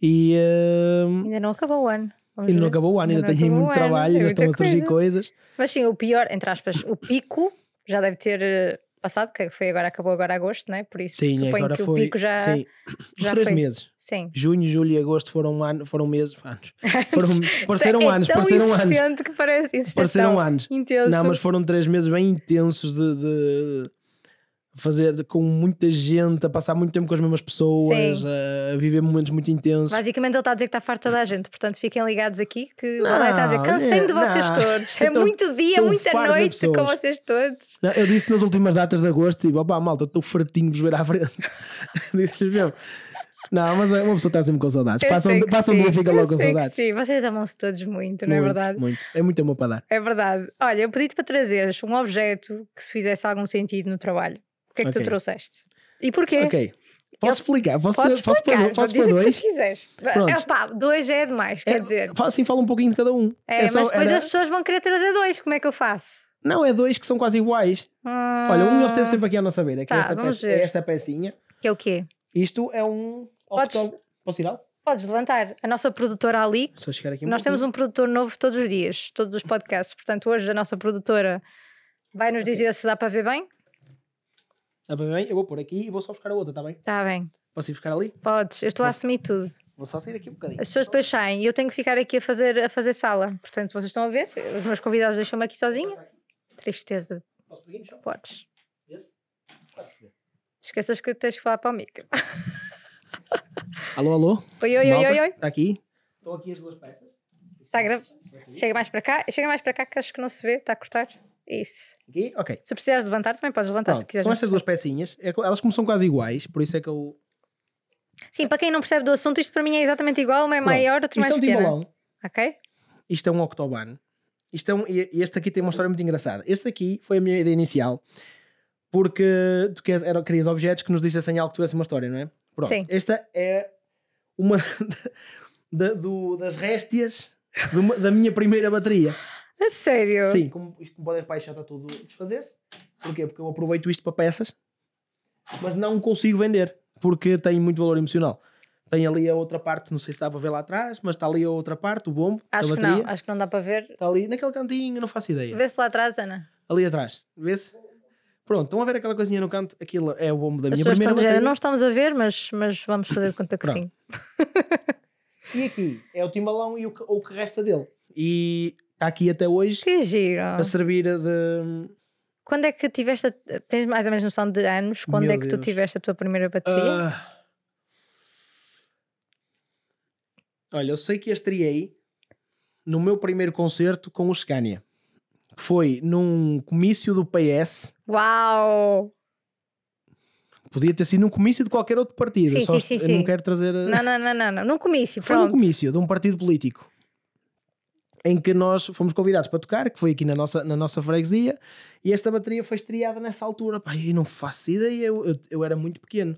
E eh, Ainda não acabou o ano. Vamos ainda não ver. acabou o ano, ainda, não tenho muito ano, trabalho, ainda estão a surgir coisa. coisas. Mas sim, o pior, entre aspas, o pico já deve ter eh, passado, que foi agora, acabou agora agosto, não é? Por isso Sim, suponho agora que foi. o pico já. sim, os já três foi. meses. Sim. Junho, julho e agosto foram, ano, foram meses, [LAUGHS] anos. Foram, [LAUGHS] pareceram é anos, pareceram anos. que parece. insistente, Pareceram anos. Intenso. Não, mas foram três meses bem intensos de, de fazer com muita gente, a passar muito tempo com as mesmas pessoas, Sim. a, viver momentos muito intensos. Basicamente ele está a dizer que está farto toda a gente, portanto fiquem ligados aqui que o Valé está a dizer Não, cansei-me de não. vocês todos. [LAUGHS] É muito dia, muita noite com vocês todos. Não, eu disse nas últimas datas de agosto, tipo, opá, malta, estou fartinho de vos ver à frente. [LAUGHS] Disse mesmo. Não, mas uma pessoa está sempre com saudades. Eu Passam, passam dia e fica logo com saudades. Sim, vocês amam-se todos muito, não é Muito, verdade? Muito. É muito amor para dar. É verdade. Olha, eu pedi-te para trazeres um objeto que se fizesse algum sentido no trabalho. O que é que tu Ok. trouxeste? E porquê? Ok. Posso explicar? Posso, posso, explicar, posso pôr dizer dois? tu quiseres. Pronto. É, pá, dois é demais, quer dizer. Fala- Assim fala um pouquinho de cada um. É, só- mas depois era- as pessoas vão querer trazer dois, como é que eu faço? Não, é dois que são quase iguais. Ah, Olha, um nós temos sempre aqui a nossa beira, que é, Tá, esta vamos peça- ver. é esta pecinha. Que é o quê? Isto é um. Podes- Posso tirar? Podes levantar. A nossa produtora ali, Só chegar aqui um nós temos um produtor novo todos os dias, todos os podcasts. Portanto, hoje a nossa produtora vai nos dizer se dá para ver bem. Está bem, bem? Eu vou pôr aqui e vou só buscar a outra, está bem? Está bem, Posso ir buscar ali? podes. Eu estou a assumir tudo. Vou só sair aqui um bocadinho. As pessoas depois saem e eu tenho que ficar aqui a fazer, a fazer sala. Portanto, vocês estão a ver? Os meus convidados deixam-me aqui sozinha. Tristeza. Posso pegar no chão? Podes. Esse? Pode ser. Esqueças que tens que falar para o micro. [LAUGHS] Alô, alô? Oi, oi, oi, Malta? oi, oi. Está aqui? Estão aqui as duas peças. Está a gra- Chega mais para cá. Chega mais para cá que acho que não se vê. Está a cortar. Isso. Aqui? Ok. Se precisares levantar, também podes levantar se Pronto, quiseres. são estas duas pecinhas. É Elas como são quase iguais, por isso é que eu. Sim, para quem não percebe do assunto, isto para mim é exatamente igual. Uma é maior, outra Isto mais é um pequena. timbalão. Ok? Isto é um octoban. Isto é um, este aqui tem uma história muito engraçada. Este aqui foi a minha ideia inicial. Porque tu queres, era, querias objetos que nos dissessem algo que tivesse uma história, não é? Pronto. Sim. Esta é uma [LAUGHS] da- do- das réstias de da minha primeira bateria. A sério? Sim, como, isto como podem reparar, está tudo a desfazer-se. Porquê? Porque eu aproveito isto para peças, mas não consigo vender, porque tem muito valor emocional. Tem ali a outra parte, não sei se dá para ver lá atrás, mas está ali a outra parte, o bombo Acho que não. Acho que não dá para ver. Está ali naquele cantinho, não faço ideia. Vê-se lá atrás, Ana. Ali atrás, vê-se? Pronto, estão a ver aquela coisinha no canto? Aquilo é o bombo da As minha primeira bateria. não estamos a ver, mas, mas vamos fazer de conta que [LAUGHS] sim. E aqui é o timbalão e o que, o que resta dele. E está aqui até hoje Que giro. a servir de... Quando é que tiveste. a- Tens mais ou menos noção de anos? Quando Meu é que tu Deus. tiveste a tua primeira bateria? Ah. Olha, eu sei que estreiei no meu primeiro concerto com o Scania. Foi num comício do PS. Uau! Podia ter sido num comício de qualquer outro partido. Sim, Só sim, eu sim, não sim. quero trazer. Não, não, não, não, não. Num comício, Foi num pronto. comício de um partido político em que nós fomos convidados para tocar, que foi aqui na nossa, na nossa freguesia, e esta bateria foi estreada nessa altura. Pá, eu não faço ideia, eu, eu, eu era muito pequeno.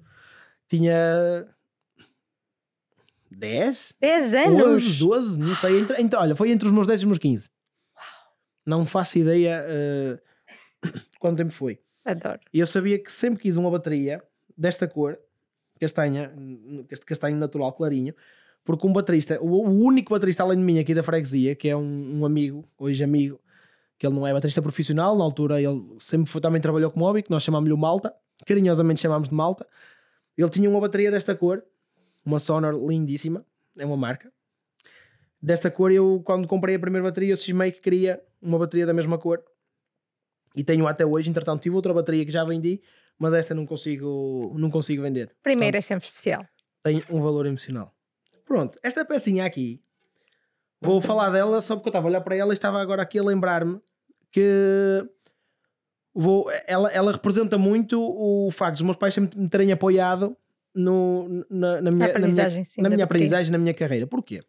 Tinha 10, 10 anos! 11, 12, não sei. Entre, entre- olha, foi entre os meus 10 e os meus 15. Não faço ideia eh, [COUGHS] quanto tempo foi. Adoro. E eu sabia que sempre quis uma bateria desta cor, castanha, este castanho natural clarinho, porque um baterista, o, o único baterista além de mim aqui da freguesia, que é um, um amigo, hoje amigo, que ele não é baterista profissional, na altura ele sempre foi, também trabalhou como hobby, que nós chamámos-lhe o Malta, carinhosamente chamámos de Malta. Ele tinha uma bateria desta cor, uma Sonor lindíssima, é uma marca. Desta cor, eu quando comprei a primeira bateria, eu cismei que queria uma bateria da mesma cor e tenho até hoje. Entretanto, tive outra bateria que já vendi, mas esta não consigo, não consigo vender. Primeiro é sempre especial. Tem um valor emocional. Pronto, esta pecinha aqui, vou falar dela só porque eu estava a olhar para ela e estava agora aqui a lembrar-me que vou, ela, ela representa muito o facto dos meus pais sempre me terem apoiado no, na, na minha, na minha, aprendizagem, sim, na minha aprendizagem, na minha carreira. Porquê?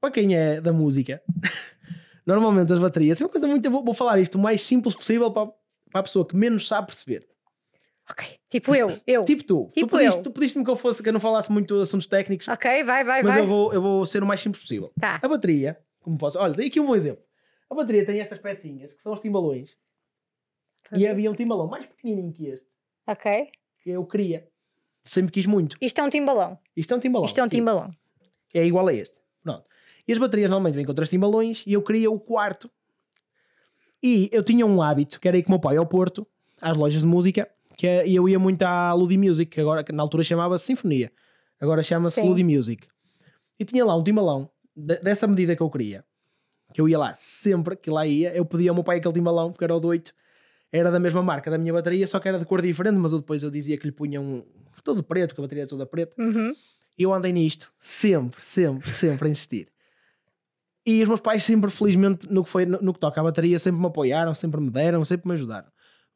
Para quem é da música, [LAUGHS] normalmente as baterias, é uma coisa muito. Vou, vou falar isto o mais simples possível para, para a pessoa que menos sabe perceber. Tipo eu, eu. Tipo tu, Tipo tu, pediste, eu. tu pediste-me que eu fosse que eu não falasse muito de assuntos técnicos, Ok, vai, vai, mas vai. eu vou, eu vou ser o mais simples possível. Tá. A bateria, como posso. Olha, dei aqui um bom exemplo. A bateria tem estas pecinhas que são os timbalões. E havia um timbalão mais pequenininho que este, Ok. que eu queria. Sempre quis muito. Isto é um timbalão. Isto é um timbalão. Isto é um sim. timbalão. É igual a este. Pronto. E as baterias normalmente vêm com três timbalões e eu queria o quarto. E eu tinha um hábito, que era ir com o meu pai ao Porto, às lojas de música, que é, eu ia muito à Ludi Music, que agora que na altura chamava-se Sinfonia. Agora chama-se. Ludi Music. E tinha lá um timbalão de- dessa medida que eu queria. Que eu ia lá sempre que lá ia, eu pedia ao meu pai aquele timbalão, porque era o do 8, era da mesma marca da minha bateria, só que era de cor diferente, mas eu depois eu dizia que lhe punha um todo preto, porque a bateria é toda preta. Uhum. E eu andei nisto, sempre, sempre, sempre a insistir. E os meus pais sempre, felizmente, no que, foi, no, no que toca à bateria, sempre me apoiaram, sempre me deram, sempre me ajudaram.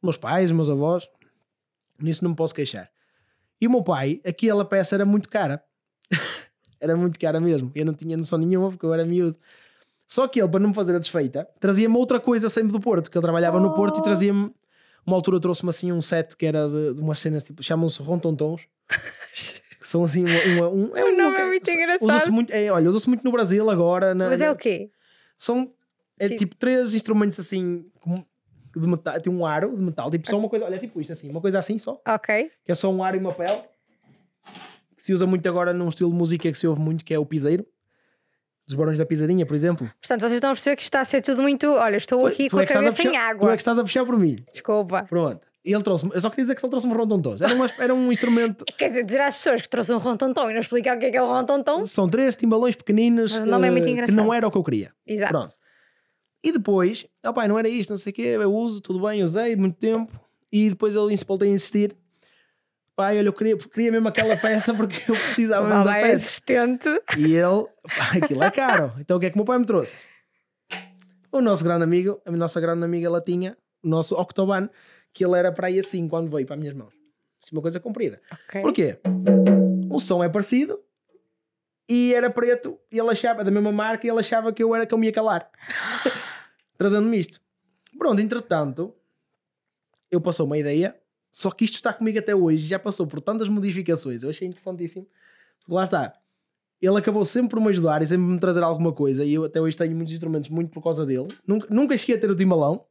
Meus pais, meus avós, nisso não me posso queixar. E o meu pai, aquela peça era muito cara. [LAUGHS] era muito cara mesmo. Eu não tinha noção nenhuma porque eu era miúdo. Só que ele, para não me fazer a desfeita, trazia-me outra coisa sempre do Porto, que ele trabalhava no Porto e Oh. trazia-me. Uma altura trouxe-me assim um set que era de, de umas cenas tipo, chamam-se rontontons. que são assim uma, uma- um, é [LAUGHS] um- nome é muito engraçado. Usa-se muito, é, olha, usa-se muito no Brasil agora. na- Mas é o quê? São é, Tipo- tipo três instrumentos assim como- de metal, tem um aro de metal, tipo só uma coisa, olha, tipo isto assim, uma coisa assim só, Ok. que é só um aro e uma pele. Que se usa muito agora num estilo de música que se ouve muito, que é o piseiro. Dos Barões da Pisadinha, por exemplo. Portanto, vocês estão a perceber que isto está a ser tudo muito. Olha, estou aqui Tu com a é estás cabeça em puxar, Tu é água. que estás a puxar por mim. Desculpa. Pronto. E ele trouxe eu só queria dizer que ele trouxe-me rontontons. Era, uma- era um instrumento, [LAUGHS] Quer dizer, dizer às pessoas que trouxe um rontontom e não explicar o que é que é o rontontom. são três timbalões pequeninos Mas o nome é muito eh, que engraçado. não era o que eu queria. Exato. Pronto. E depois, oh pai, não era isto, não sei o quê, eu uso, tudo bem, usei muito tempo. E depois ele voltei a insistir. Pai, olha, eu queria, queria mesmo aquela peça porque eu precisava mesmo da peça. assistente. E ele, pá, aquilo é caro. Então o que é que o meu pai me trouxe? O nosso grande amigo, a nossa grande amiga ela tinha, o nosso Octoban, que ele era para aí assim quando veio para as minhas mãos. Assim, uma coisa comprida. Ok. Porquê? O som é parecido e era preto e ele achava, da mesma marca, e ele achava que eu era que eu me ia calar. [LAUGHS] Trazendo-me isto. Pronto, entretanto, eu passou uma ideia, só que isto está comigo até hoje, já passou por tantas modificações, eu achei interessantíssimo. Lá está. Ele acabou sempre por me ajudar e sempre me trazer alguma coisa, e eu até hoje tenho muitos instrumentos muito por causa dele. Nunca, nunca cheguei a ter o timbalão.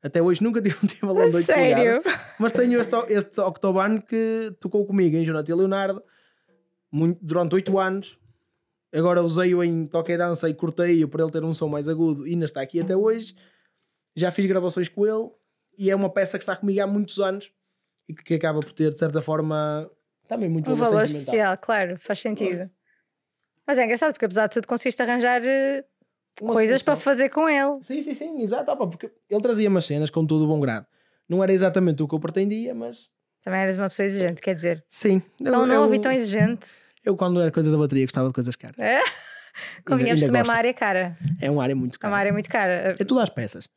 Até hoje nunca [LAUGHS] tive um timbalão de 8 Sério? polegadas. Mas tenho este, este que tocou comigo em Jonathan Leonardo muito- durante 8 anos. Agora usei-o em toque e dança e cortei-o para ele ter um som mais agudo e ainda está aqui até hoje. Já fiz gravações com ele e é uma peça que está comigo há muitos anos e que, acaba por ter, de certa forma, também muito Um valor especial, claro, faz sentido. Mas é engraçado porque apesar de tudo conseguiste arranjar eh, Uma coisas para solução. fazer com ele. Sim, sim, sim, exato. opa, porque ele trazia umas cenas com todo o bom grado. Não era exatamente o que eu pretendia, mas Também eras uma pessoa exigente, quer dizer. sim. Tão eu, novo eu, e tão exigente. Eu, quando era coisas da bateria, gostava de coisas caras. É? [LAUGHS] Convenhamos também é uma gosto. área cara. É uma área muito É uma cara. área muito cara. É tudo às peças.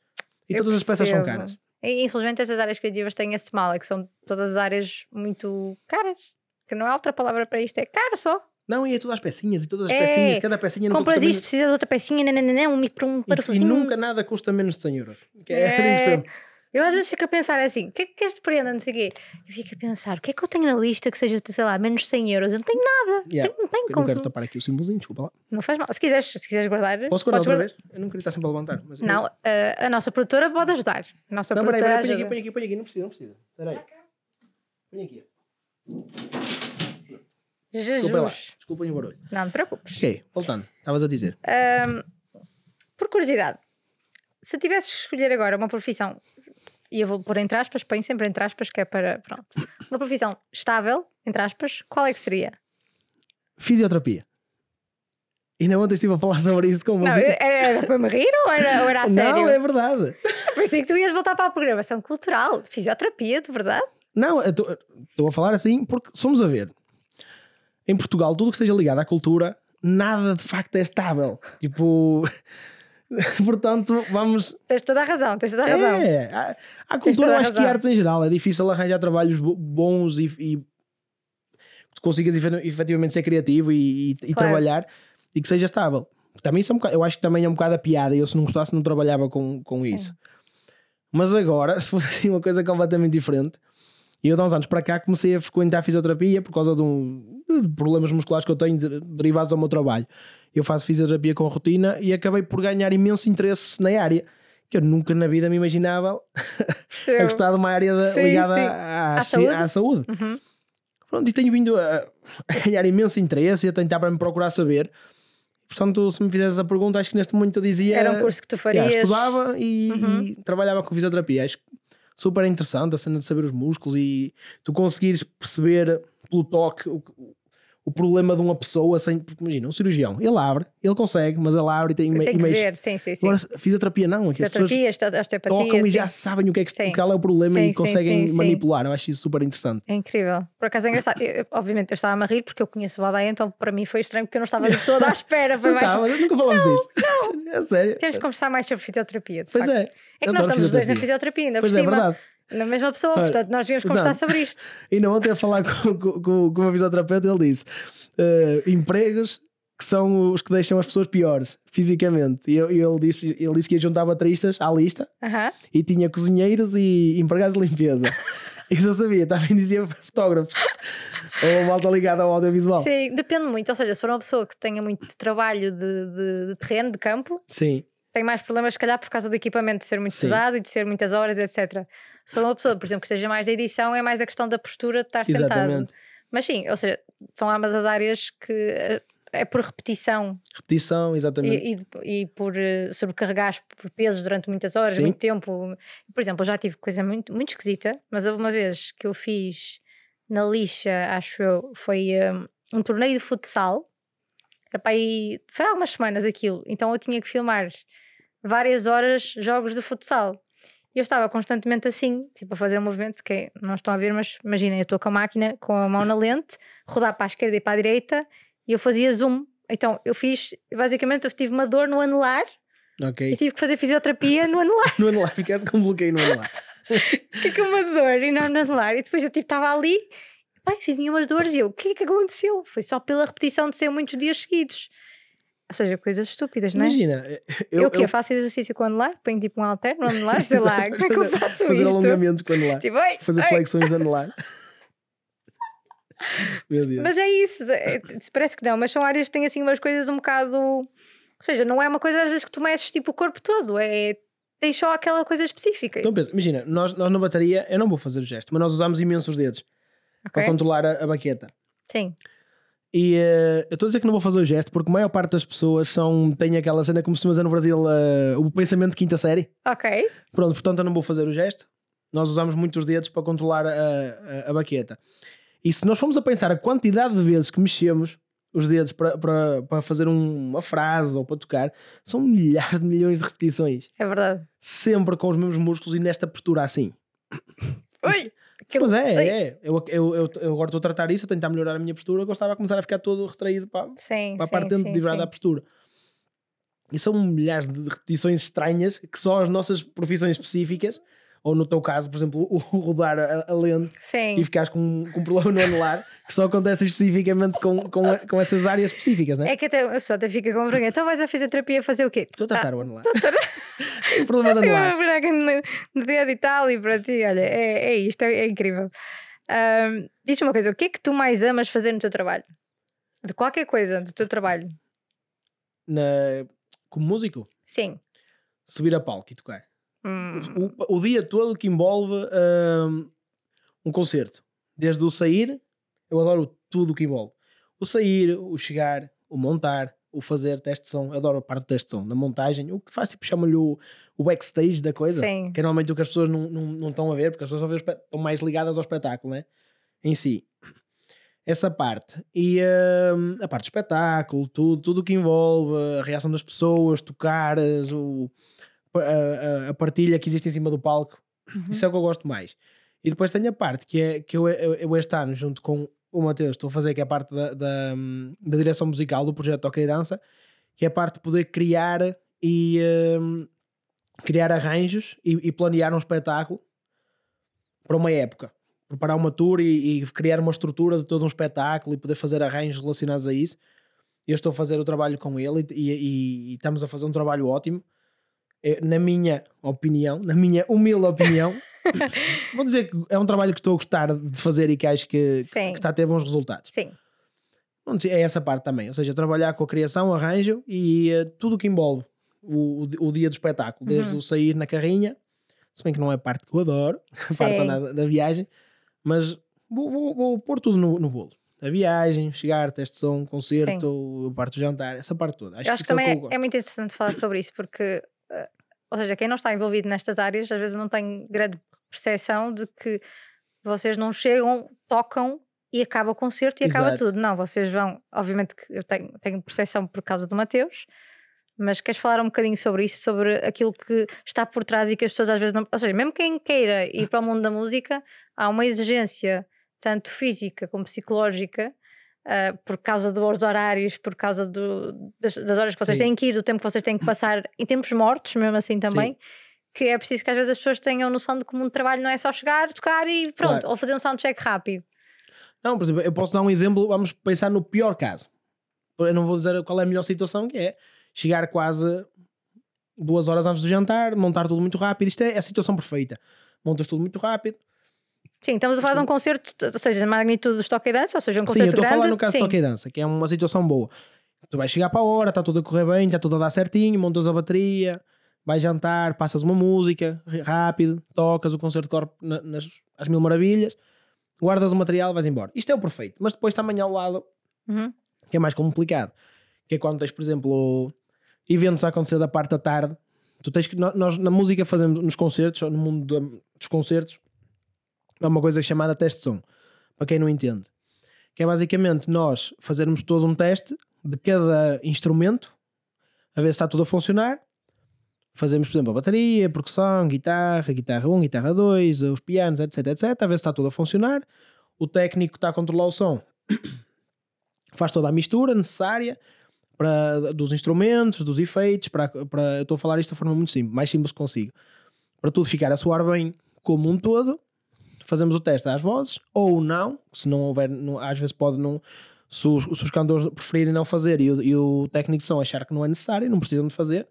E Eu todas as peças são percebo. caras. E, infelizmente essas áreas criativas têm esse mal, é que são todas as áreas muito caras. Que não há outra palavra para isto, é caro só. Não, e é tudo às pecinhas, e todas as É. pecinhas, cada pecinha nunca Compras isto, menos... precisas de outra pecinha, nananã, um micro, um E, e parafusinho. nunca nada custa menos de 100 euros. Que é, É. [LAUGHS] Eu às vezes fico a pensar assim: o que é que queres de prenda? Não sei o quê. Eu fico a pensar: o que é que eu tenho na lista que seja, sei lá, menos 100 euros? Eu não tenho nada. Yeah. Tenho- não tenho Eu como. não quero tapar aqui o símbolozinho, desculpa lá. Não faz mal. Se quiseres, se quiseres guardar. Posso guardar outra vez? Eu não queria estar sempre a levantar. Mas eu- Não, a, a nossa produtora pode ajudar. A nossa Não, peraí, produtora peraí, põe aqui, põe aqui, põe aqui, não precisa, não precisa. Peraí. Põe aqui. Desculpa lá, Jesus. desculpem o barulho. Não te preocupes. Ok, voltando, estavas a dizer. Ahm, por curiosidade, se tivesses que escolher agora uma profissão, e eu vou pôr entre aspas, ponho sempre entre aspas, que é para. Pronto. Uma profissão estável, entre aspas, qual é que seria? Fisioterapia. Ainda ontem estive a falar sobre isso com Não, era, para me rir ou era, ou era a sério? Não, é verdade. [LAUGHS] Pensei que tu ias voltar para a programação cultural, fisioterapia, de verdade? Não, estou a falar assim porque se formos a ver, em Portugal, tudo que esteja ligado à cultura, nada de facto é estável. Tipo, [LAUGHS] portanto, vamos. Tens toda a razão, tens toda a razão. É, a, a cultura, a acho que artes em geral, é difícil arranjar trabalhos bo- bons e, e que tu consigas efe- efetivamente ser criativo e, e- e Claro. trabalhar e que seja estável. Também isso é um bocado- eu acho que também é um bocado a piada. Eu, se não gostasse, não trabalhava com, com Sim. isso. Mas agora, [LAUGHS] se fosse assim uma coisa completamente diferente, e eu de uns anos para cá comecei a frequentar fisioterapia por causa de, um, de problemas musculares que eu tenho de- derivados ao meu trabalho. Eu faço fisioterapia com rotina e acabei por ganhar imenso interesse na área. Que eu nunca na vida me imaginava [LAUGHS] a gostar de uma área da- Sim, ligada sim. à, À saúde? à saúde. Uhum. Pronto, e tenho vindo a, a [LAUGHS] ganhar imenso interesse e a tentar para me procurar saber. Portanto, se me fizesse a pergunta, acho que neste momento eu dizia. Era um curso que tu farias. estudava e, Uhum. e trabalhava com fisioterapia. Acho super interessante a cena de saber os músculos e tu conseguires perceber pelo toque o, o problema de uma pessoa sem. Porque imagina, um cirurgião, ele abre, ele consegue, mas ele abre e tem Tem e que mexe. ver, sim, sim, sim. Agora, fisioterapia não, aqui as pessoas Fisioterapia, osteopatia. tocam e sim. já sabem o que é que Sim. qual é o problema Sim, e conseguem manipular. Eu acho isso super interessante. É incrível. Por acaso é engraçado. Eu- obviamente eu estava a rir porque eu conheço o Badaia, então para mim foi estranho porque eu não estava de toda à espera. Foi Não mais... tá, mas nunca falamos disso. [LAUGHS] É sério. Temos que conversar mais sobre fisioterapia. Pois facto. é. É que nós estamos os dois na fisioterapia. fisioterapia, ainda Pois por é, cima. verdade. Na mesma pessoa, Olha, portanto nós devíamos conversar portanto, sobre isto. [LAUGHS] Ainda ontem a falar com, com, com, meu fisioterapeuta, ele disse: eh, empregos que são os que deixam as pessoas piores fisicamente. E e ele disse, ele disse que ia juntar bateristas à lista e tinha cozinheiros e empregados de limpeza. [LAUGHS] Isso eu sabia, também dizia fotógrafos ou malta ligada ao audiovisual. Sim, depende muito. Ou seja, se for uma pessoa que tenha muito trabalho de, de- de terreno, de campo, Sim, tem mais problemas, se calhar, por causa do equipamento de ser muito Sim. pesado e de ser muitas horas, etc. For uma pessoa, por exemplo, que esteja mais da edição, é mais a questão da postura de estar sentado. exatamente. Mas sim, ou seja, são ambas as áreas que eh, é por repetição Repetição, exatamente. e, e, e por eh, sobrecarregar por pesos durante muitas horas, Sim. muito tempo. Por exemplo, eu já tive coisa muito, muito esquisita, mas houve uma vez que eu fiz na lixa, acho eu, foi eh, um torneio de futsal. Era para aí, foi há algumas semanas aquilo, então eu tinha que filmar várias horas jogos de futsal. E eu estava constantemente assim, tipo a fazer um movimento que não estão a ver, mas imaginem, eu estou com a máquina com a mão na lente, rodar para a esquerda e para a direita, e eu fazia zoom. Então eu fiz, basicamente, eu tive uma dor no anelar e Ok. tive que fazer fisioterapia no anelar. [LAUGHS] No anelar, ficaste com um bloqueio no anelar. [LAUGHS] Fiquei com uma dor e não no anelar. E depois eu tipo, estava ali, pai, sim, tinha umas dores. E eu, o que é que aconteceu? Foi só pela repetição de ser muitos dias seguidos. Ou seja, coisas estúpidas, não é? Imagina, Eu, eu, o quê? Faço exercício com o anelar? Ponho tipo um halter no anelar? [LAUGHS] Sei lá, como é que eu faço fazer isto? alongamentos com o anelar. Tipo, ai, fazer ai. flexões de anelar. [LAUGHS] Meu Deus. Mas é isso, é- parece que não, mas são áreas que têm assim umas coisas um bocado. Ou seja, não é uma coisa às vezes que tu mexes tipo o corpo todo, é. Tens só aquela coisa específica. Então pensa, imagina, nós, nós na bateria, eu não vou fazer o gesto, mas nós usamos imensos dedos ok? para controlar a, a baqueta. Sim, E eh, eu estou a dizer que não vou fazer o gesto porque a maior parte das pessoas são, tem aquela cena como se dizer no Brasil, eh, o pensamento de quinta série. ok. Pronto, portanto eu não vou fazer o gesto. Nós usamos muitos dedos para controlar a, a, a baqueta. E se nós formos a pensar a quantidade de vezes que mexemos os dedos para, para, para fazer um- uma frase ou para tocar, são milhares de milhões de repetições. É verdade. Sempre com os mesmos músculos e nesta postura assim. Oi! Mas é, Ai, é. Eu, eu, eu, eu agora estou a tratar isso, a tentar melhorar a minha postura. Eu gostava de começar a ficar todo retraído para, Sim, para a parte dentro sim, de virar sim. da postura. E são milhares de repetições estranhas que só as nossas profissões específicas, ou no teu caso, por exemplo, o rodar a, a lente Sim. e ficares com, com um problema no anular, que só acontece especificamente com, com, a- com essas áreas específicas, né? É que até a pessoa até fica com vergonha. Então vais à fisioterapia fazer o quê? Estou a tratar o Ah, anular. [LAUGHS] Tenho um problema Tenho anular. uma buraca no, no dedo e tal, e para ti, olha, é, é isto, é, é incrível. Ahm, Diz-me uma coisa, o que é que tu mais amas fazer no teu trabalho? De qualquer coisa do teu trabalho. Na, como músico, Sim. subir a palco e tocar. Hum, O, o dia todo que envolve hum, um concerto. Desde o sair, eu adoro tudo o que envolve. O sair, o chegar, o montar, o fazer teste de som. Eu adoro a parte do teste de som. Na montagem, o que faz, tipo, chama-lhe o, o backstage da coisa. Sim. Que é normalmente o que as pessoas não, não, não estão a ver, porque as pessoas espe- estão mais ligadas ao espetáculo, né? Em si. Essa parte. E hum, a parte do espetáculo, tudo, tudo o que envolve a reação das pessoas, tocares, o, a, a- partilha que existe em cima do palco. Uhum. Isso é o que eu gosto mais. E depois tenho a parte que é que eu, eu, eu este ano, junto com o Mateus, estou a fazer, que é a parte da, da, da direção musical do projeto Toca e Dança, que é a parte de poder criar e hum, criar arranjos e, e planear um espetáculo para uma época. Preparar uma tour e, e criar uma estrutura de todo um espetáculo e poder fazer arranjos relacionados a isso. Eu estou a fazer o trabalho com ele e, e- e estamos a fazer um trabalho ótimo. Eh, Na minha opinião, na minha humilde opinião, [LAUGHS] vou dizer que é um trabalho que estou a gostar de fazer e que acho que, que Sim. está a ter bons resultados. Sim. É essa parte também, ou seja, trabalhar com a criação, arranjo e eh, tudo o que envolve o, o, o dia do espetáculo, desde Uhum. o sair na carrinha, se bem que não é a parte que eu adoro, [LAUGHS] a parte Sim. da, da viagem, mas vou, vou, vou pôr tudo no, no bolo. A viagem, chegar, teste de som, concerto, a parte do jantar, essa parte toda. Acho eu acho que que é também é, é muito interessante falar sobre isso, porque, eh, ou seja, quem não está envolvido nestas áreas, às vezes não tem grande percepção de que vocês não chegam, tocam e acaba o concerto e acaba Exato. tudo. Não, vocês vão, obviamente que eu tenho, tenho percepção por causa do Mateus, mas queres falar um bocadinho sobre isso, sobre aquilo que está por trás e que as pessoas às vezes não. Ou seja, mesmo quem queira ir para o mundo da música, há uma exigência tanto física como psicológica. Ah, por causa dos horários, por causa do- das, das horas que vocês Sim. têm que ir, do tempo que vocês têm que passar em tempos mortos, mesmo assim também, que é preciso que às vezes as pessoas tenham noção de que o mundo de trabalho não é só chegar, tocar e pronto, Claro. ou fazer um soundcheck rápido. Não, por exemplo, eu posso dar um exemplo, vamos pensar no pior caso. Eu não vou dizer qual é a melhor situação, que é chegar quase duas horas antes do jantar, montar tudo muito rápido. Isto é a situação perfeita. Montas tudo muito rápido. Sim, estamos a falar de um concerto, ou seja, na magnitude do toque e dança, ou seja, um Sim, eu concerto estou a grande. falar no caso sim. de toque e dança, que é uma situação boa. Tu vais chegar para a hora, está tudo a correr bem, está tudo a dar certinho, montas a bateria, vais jantar, passas uma música rápido, tocas, o concerto corre na- nas, às mil maravilhas, guardas o material, vais embora. Isto é o perfeito, mas depois também ao lado Uhum. que é mais complicado, que é quando tens, por exemplo, eventos a acontecer da parte da tarde. Tu tens que, nó- nós na música fazemos nos concertos, ou no mundo dos concertos, é uma coisa chamada teste de som, para quem não entende. Que é basicamente nós fazermos todo um teste de cada instrumento, a ver se está tudo a funcionar. Fazemos, por exemplo, a bateria, a percussão, guitarra, guitarra 1, guitarra 2, os pianos, etc, etc, a ver se está tudo a funcionar. O técnico está a controlar o som [COUGHS] faz toda a mistura necessária para, dos instrumentos, dos efeitos, para, para, eu estou a falar isto de forma muito simples, mais simples que consigo, para tudo ficar a soar bem como um todo, fazemos o teste às vozes, ou não, se não houver, não- às vezes pode não, se os, se os cantores preferirem não fazer e o, e o técnico de som achar que não é necessário, não precisam de fazer,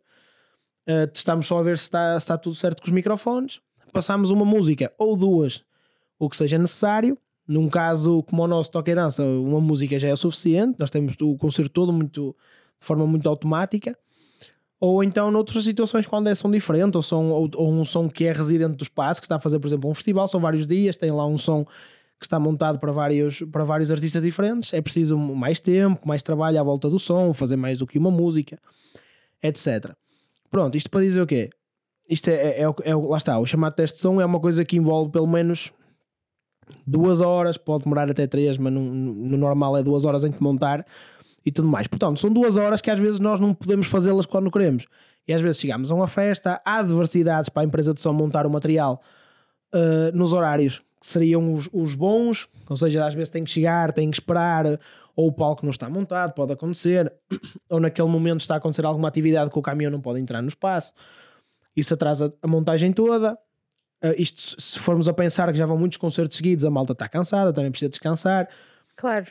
eh, testamos só a ver se está, se está tudo certo com os microfones, passamos uma música ou duas, o que seja necessário, num caso como o nosso toque e dança, uma música já é o suficiente, nós temos o concerto todo muito, de forma muito automática, ou então noutras situações quando é som diferente, ou, som, ou, ou um som que é residente do espaço, que está a fazer, por exemplo, um festival, são vários dias, tem lá um som que está montado para vários, para vários artistas diferentes, é preciso mais tempo, mais trabalho à volta do som, fazer mais do que uma música, etc. Pronto, isto para dizer o quê? Isto é, é, é, é lá está, o chamado teste de som é uma coisa que envolve pelo menos duas horas, pode demorar até três, mas no, no normal é duas horas em que montar e tudo mais. Portanto, são duas horas que às vezes nós não podemos fazê-las quando queremos. E às vezes chegamos a uma festa, há adversidades para a empresa de som montar o material uh, nos horários que seriam os, os bons, ou seja, às vezes tem que chegar, tem que esperar, ou o palco não está montado, pode acontecer, [CLEARS THROAT] ou naquele momento está a acontecer alguma atividade que o caminhão não pode entrar no espaço, isso atrasa a montagem toda. Uh, isto, se formos a pensar que já vão muitos concertos seguidos, a malta está cansada, também precisa descansar. Claro.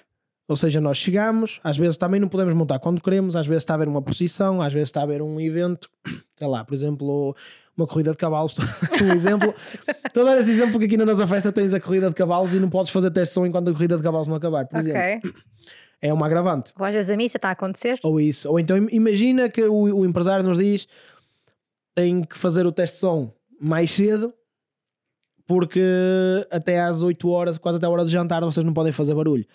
Ou seja, nós chegamos, às vezes também não podemos montar quando queremos, às vezes está a haver uma procissão, às vezes está a haver um evento, [CLEARS THROAT] sei lá, por exemplo, uma corrida de cavalos, [LAUGHS] um exemplo. [LAUGHS] Estou a dar este exemplo porque aqui na nossa festa tens a corrida de cavalos e não podes fazer teste de som enquanto a corrida de cavalos não acabar, por exemplo. Ok. É uma agravante. Ou às vezes a missa está a acontecer. Ou isso. Ou então im- imagina que o, o empresário nos diz tem que fazer o teste de som mais cedo porque até às 8 horas, quase até a hora de jantar, vocês não podem fazer barulho.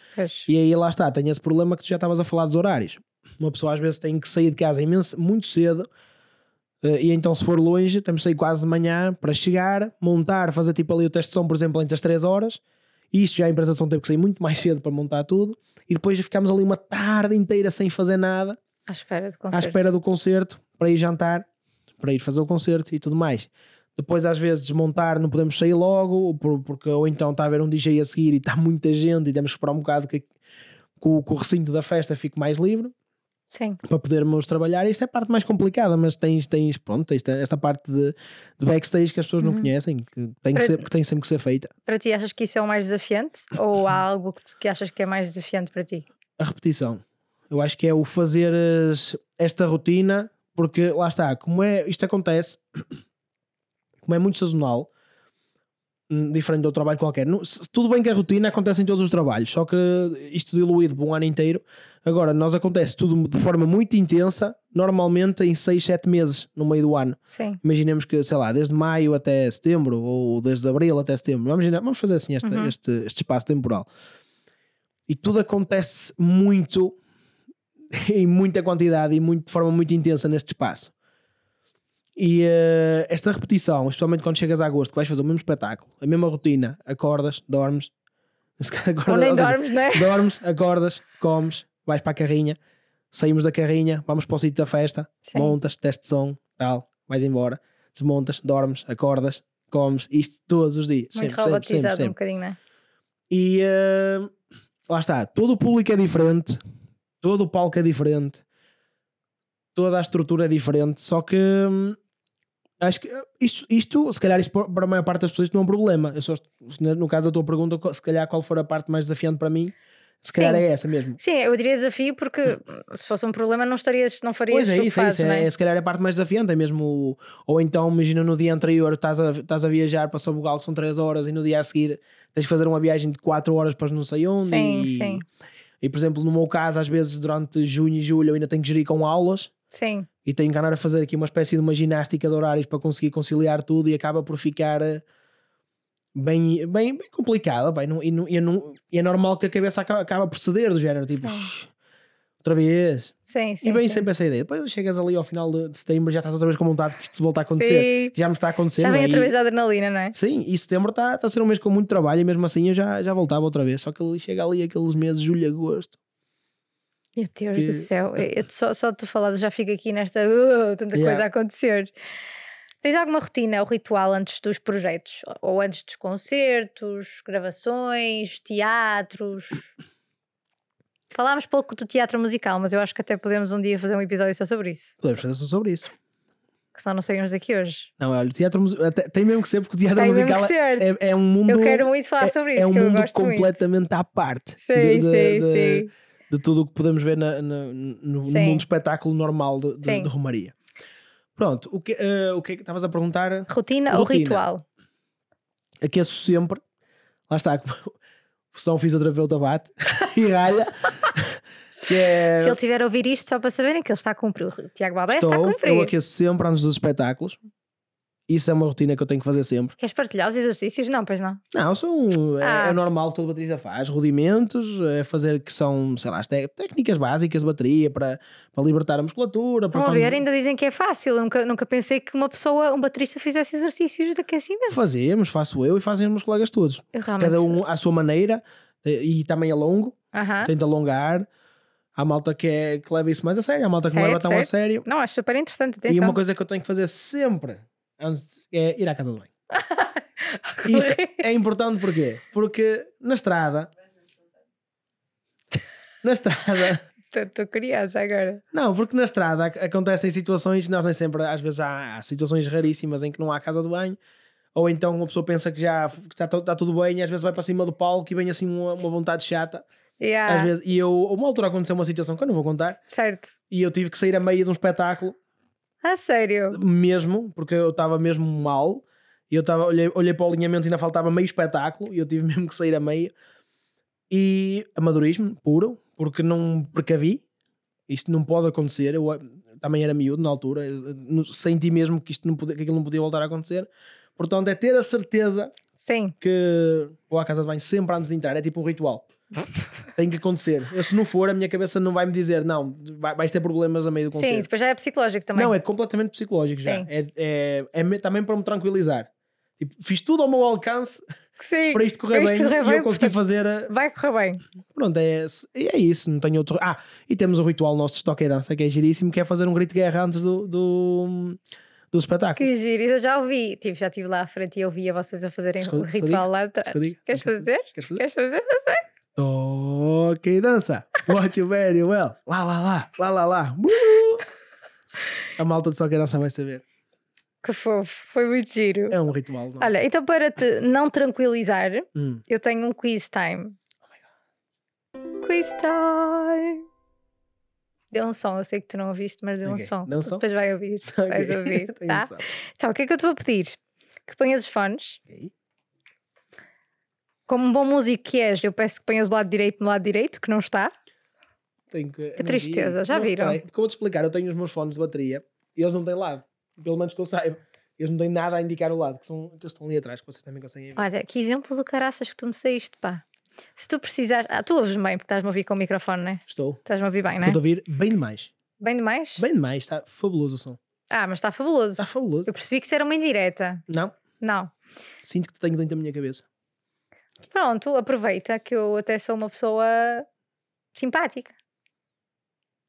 E aí lá está, tem esse problema que tu já estavas a falar dos horários. Uma pessoa às vezes tem que sair de casa imenso, muito cedo, eh, e então se for longe, temos que sair quase de manhã para chegar, montar, fazer tipo ali o teste de som, por exemplo, entre as 3 horas. E isto já a empresa de som teve que sair muito mais cedo para montar tudo. E depois já ficamos ali uma tarde inteira sem fazer nada, À espera à concerto. espera do concerto, para ir jantar, para ir fazer o concerto e tudo mais. Depois, às vezes, desmontar, não podemos sair logo, por- porque ou então está a haver um DJ a seguir e está [LAUGHS] muita gente e temos que esperar um bocado que, que o, que o recinto da festa fique mais livre Sim. para podermos trabalhar. Isto é a parte mais complicada, mas tens, tens pronto, esta, esta parte de, de backstage que as pessoas não conhecem, que tem, que ser, que tem sempre que ser feita. Para ti, achas que isso é o mais desafiante? Ou há [LAUGHS] algo que, que achas que é mais desafiante para ti? A repetição. Eu acho que é o fazer esta rotina, porque lá está, como é, isto acontece, como é muito sazonal, diferente de outro trabalho qualquer. Tudo bem que a rotina acontece em todos os trabalhos, só que isto diluído por um ano inteiro. Agora, nós acontece tudo de forma muito intensa, normalmente em 6, 7 meses no meio do ano. Sim. Imaginemos que, sei lá, desde maio até setembro, ou desde abril até setembro. Vamos, imaginar- vamos fazer assim este, Uhum. este, este espaço temporal. E tudo acontece muito, [LAUGHS] em muita quantidade e muito, de forma muito intensa neste espaço. E eh, esta repetição, especialmente quando chegas a agosto, que vais fazer o mesmo espetáculo, a mesma rotina, acordas, dormes, [LAUGHS] acordas, Ou nem ou seja, dormes, não é? dormes, acordas, comes, vais para a carrinha, saímos da carrinha, vamos para o sítio da festa, Sim. montas, teste de som, tal, vais embora, desmontas, dormes, acordas, comes, isto todos os dias. Muito sempre, sempre, robotizado sempre, um sempre. bocadinho, não é? E eh, lá está, todo o público é diferente, todo o palco é diferente, toda a estrutura é diferente, só que hum, acho que eh, isto, isto, se calhar, isto para a maior parte das pessoas não é um problema. Eu só, no caso da tua pergunta, se calhar qual for a parte mais desafiante para mim, se calhar Sim. é essa mesmo. Sim, eu diria desafio porque se fosse um problema não estarias, não farias Pois é isso, é isso. É, é? se calhar é a parte mais desafiante, é mesmo. Ou então, imagina no dia anterior estás a, estás a viajar para Sabugal que são 3 horas e no dia a seguir tens que fazer uma viagem de 4 horas para não sei onde. Sim, e, sim. E por exemplo, no meu caso, às vezes durante junho e julho eu ainda tenho que gerir com aulas Sim, e tenho que andar a fazer aqui uma espécie de uma ginástica de horários para conseguir conciliar tudo e acaba por ficar eh, bem, bem, bem complicado. Bem, não, e, não, e, não- e é normal que a cabeça acaba, acaba por ceder, do género tipo, Sim. "Shh, outra vez. sim, sim. e bem sim. sempre essa ideia. Depois chegas ali ao final de, de setembro já estás outra vez com vontade que isto volta a acontecer. Sim. Que já me está a acontecer. Já vem é? outra vez a adrenalina, não é? Sim, e setembro está está a ser um mês com muito trabalho e mesmo assim eu já, já voltava outra vez. Só que ali chega ali aqueles meses, julho agosto. Meu Deus Que- do céu, eu, eu só, só de tu falar já fico aqui nesta uh, tanta Yeah. coisa a acontecer. Tens alguma rotina ou ritual antes dos projetos? Ou antes dos concertos, gravações, teatros? Falámos pouco do teatro musical, mas eu acho que até podemos um dia fazer um episódio só sobre isso. Podemos fazer só sobre isso. Que senão não saímos daqui hoje. Não, olha, o teatro musical tem mesmo que ser porque o teatro Tem musical ser. é, é um mundo. eu quero muito falar é, sobre isso, é um que eu mundo completamente à parte muito. Sim, de, de- sim, de- sim. De tudo o que podemos ver na- na- no, Sim. mundo do espetáculo normal de, de, de Romaria. Pronto, o que, eh, o que é que estavas a perguntar? Rotina, ou Rotina. ritual? Aqueço sempre. Lá está, como [LAUGHS] o São fisioterapeuta bate [LAUGHS] e ralha. [LAUGHS] é, Se ele tiver a ouvir isto, só para saberem que ele está a cumprir. O Tiago Balbé está a cumprir. eu aqueço sempre antes dos espetáculos. Isso é uma rotina que eu tenho que fazer sempre. Queres partilhar os exercícios? Não, pois não. Não, são, é, Ah. é normal que todo baterista faz. Rudimentos, é fazer que são, sei lá, as té- técnicas básicas de bateria para, para libertar a musculatura. Para Estão a quando- ver, ainda dizem que é fácil. Eu nunca, nunca pensei que uma pessoa, um baterista, fizesse exercícios de aquecimento. Fazemos, faço eu e fazem os meus colegas todos. Cada um à sua maneira eh, e também a longo, Aham. tenta alongar. Há malta que, é, que leva isso mais a sério, há malta que não leva Certo, tão a certo. sério. Não, acho super interessante. E Atenção. uma coisa que eu tenho que fazer sempre antes é ir à casa de banho. [LAUGHS] E isto é importante porquê? Porque na estrada. Na estrada. [LAUGHS] Estou curiosa agora. Não, porque na estrada ac- acontecem situações, nós nem sempre, às vezes há, há situações raríssimas em que não há casa de banho, ou então uma pessoa pensa que já está tudo bem e às vezes vai para cima do palco e vem assim uma, uma vontade chata. Yeah, Às vezes, e eu, uma altura aconteceu uma situação que eu não vou contar, Certo. e eu tive que sair a meio de um espetáculo, Ah, sério? mesmo, porque eu estava mesmo mal, e eu estava, olhei, olhei para o alinhamento e ainda faltava meio espetáculo, e eu tive [LAUGHS] mesmo que sair a meio. E amadorismo puro, porque não precavi, isto não pode acontecer. Eu também era miúdo na altura, eh, senti mesmo que, isto não podia, que aquilo não podia voltar a acontecer. Portanto, é ter a certeza Sim. que vou à casa de banho sempre antes de entrar, é tipo um ritual. [LAUGHS] Tem que acontecer. Eu, se não for, a minha cabeça não vai me dizer, não, vai- vais ter problemas a meio do concerto. Sim, depois já é psicológico também. Não, é completamente psicológico já. É, é, é também para me tranquilizar. Tipo, fiz tudo ao meu alcance Sim. para isto correr para bem correr e bem, eu consegui fazer. a- Vai correr bem. Pronto, é, e é isso. Não tenho outro. Ah, e temos o ritual nosso de toque e dança que é giríssimo, que é fazer um grito de guerra antes do, do, do espetáculo. Que giro, eu já ouvi. Tipo, já estive lá à frente e ouvi a vocês a fazerem o ritual lá atrás. Queres? Queres Queres fazer? Queres fazer? Queres fazer? Toque e dança. Watch you very well. Lá, lá, lá. Lá, lá, lá. Blu. A malta de toque e dança vai saber. Que fofo, foi muito giro. É um ritual. Nosso. Olha, então para te não tranquilizar, Hum. eu tenho um quiz time. Quiz time! Deu um som, eu sei que tu não ouviste, mas deu Ok, um som. deu um som? Depois vai ouvir, [LAUGHS] vais Ok. ouvir, [LAUGHS] tá? noção. Então, o que é que eu te vou pedir? Que ponhas os fones. Ok. Como um bom músico que és, eu peço que ponhas do lado direito no lado direito, que não está. Tenho que, Que não tristeza, já Não, viram? porque eu vou-te explicar, eu tenho os meus fones de bateria e eles não têm lado. Pelo menos que eu saiba. Eles não têm nada a indicar o lado, que, são, que eles estão ali atrás, que vocês também conseguem ver. Olha, que exemplo do caraças que tu me saíste, pá. Se tu precisar. Ah, tu ouves bem, porque estás-me a ouvir com o microfone, né? Estou. Estás-me a ouvir bem, né? Estou a ouvir bem demais. Bem demais? Bem demais, está fabuloso o som. Ah, mas está fabuloso. Está fabuloso. Eu percebi que isso era uma indireta. Não, Não. sinto que tenho dentro da minha cabeça. Pronto, aproveita que eu até sou uma pessoa simpática.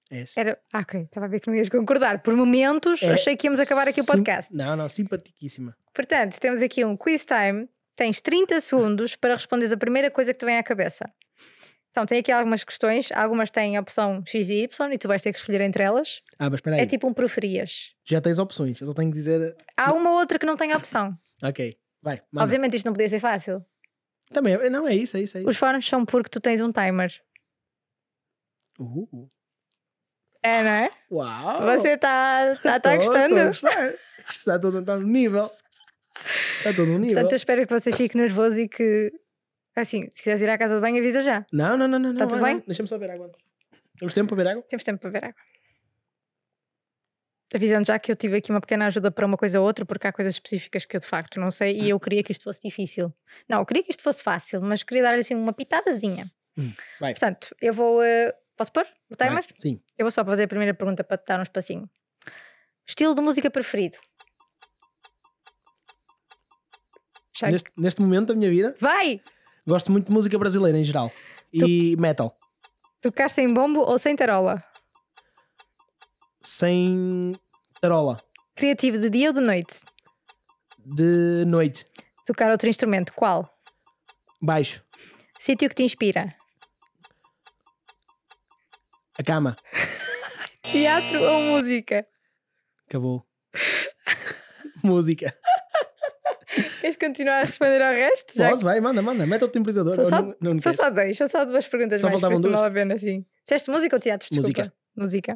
És. Era. Ah, ok, estava a ver que não ias concordar. Por momentos É achei que íamos acabar aqui o sim- podcast. Não, não, simpaticíssima. Portanto, temos aqui um quiz time. Tens 30 segundos para responderes a primeira coisa que te vem à cabeça. Então, tem aqui algumas questões. Algumas têm a opção X e Y e tu vais ter que escolher entre elas. Ah, mas espera aí. É tipo um preferias. Já tens opções, eu só tenho que dizer. Há uma outra que não tem a opção. Ok, vai. Manda. Obviamente isto não podia ser fácil. Também, é- não, é isso, é isso. É Os isso. fones são porque tu tens um timer. Uh, É, não é? uau! Você está tá, tá [LAUGHS] Tô- gostando? tô gostar. Está todo está no nível. Está todo no nível. Portanto, eu espero que você fique nervoso e que, assim, se quiseres ir à casa de banho, avisa já. Não, não, não, não. Tá não, tudo bem? Deixa-me só ver água. Temos tempo para beber água? Temos tempo para ver água. Avisando já que eu tive aqui uma pequena ajuda para uma coisa ou outra, porque há coisas específicas que eu de facto não sei e eu queria que isto fosse difícil. Não, eu queria que isto fosse fácil, mas queria dar assim uma pitadazinha. Hum, vai. Portanto, eu vou. eh, posso pôr o timer? Vai, Sim. Eu vou só fazer a primeira pergunta para te dar um espacinho. Estilo de música preferido? Neste, neste momento da minha vida, Vai! gosto muito de música brasileira em geral. E metal. Tocar sem bombo ou sem tarola? Sem tarola. Criativo de dia ou de noite? De noite. Tocar outro instrumento? Qual? Baixo. Sítio que te inspira? A cama. [LAUGHS] Teatro ou música? Acabou. [LAUGHS] música. Queres continuar a responder ao resto? Já Posso? Vai, manda, manda. Mete o temporizador. São só, não, não são só dois, são só duas perguntas Só mais, faltavam não duas? vale a pena assim. Disseste música ou teatro? Desculpa. Música. Música.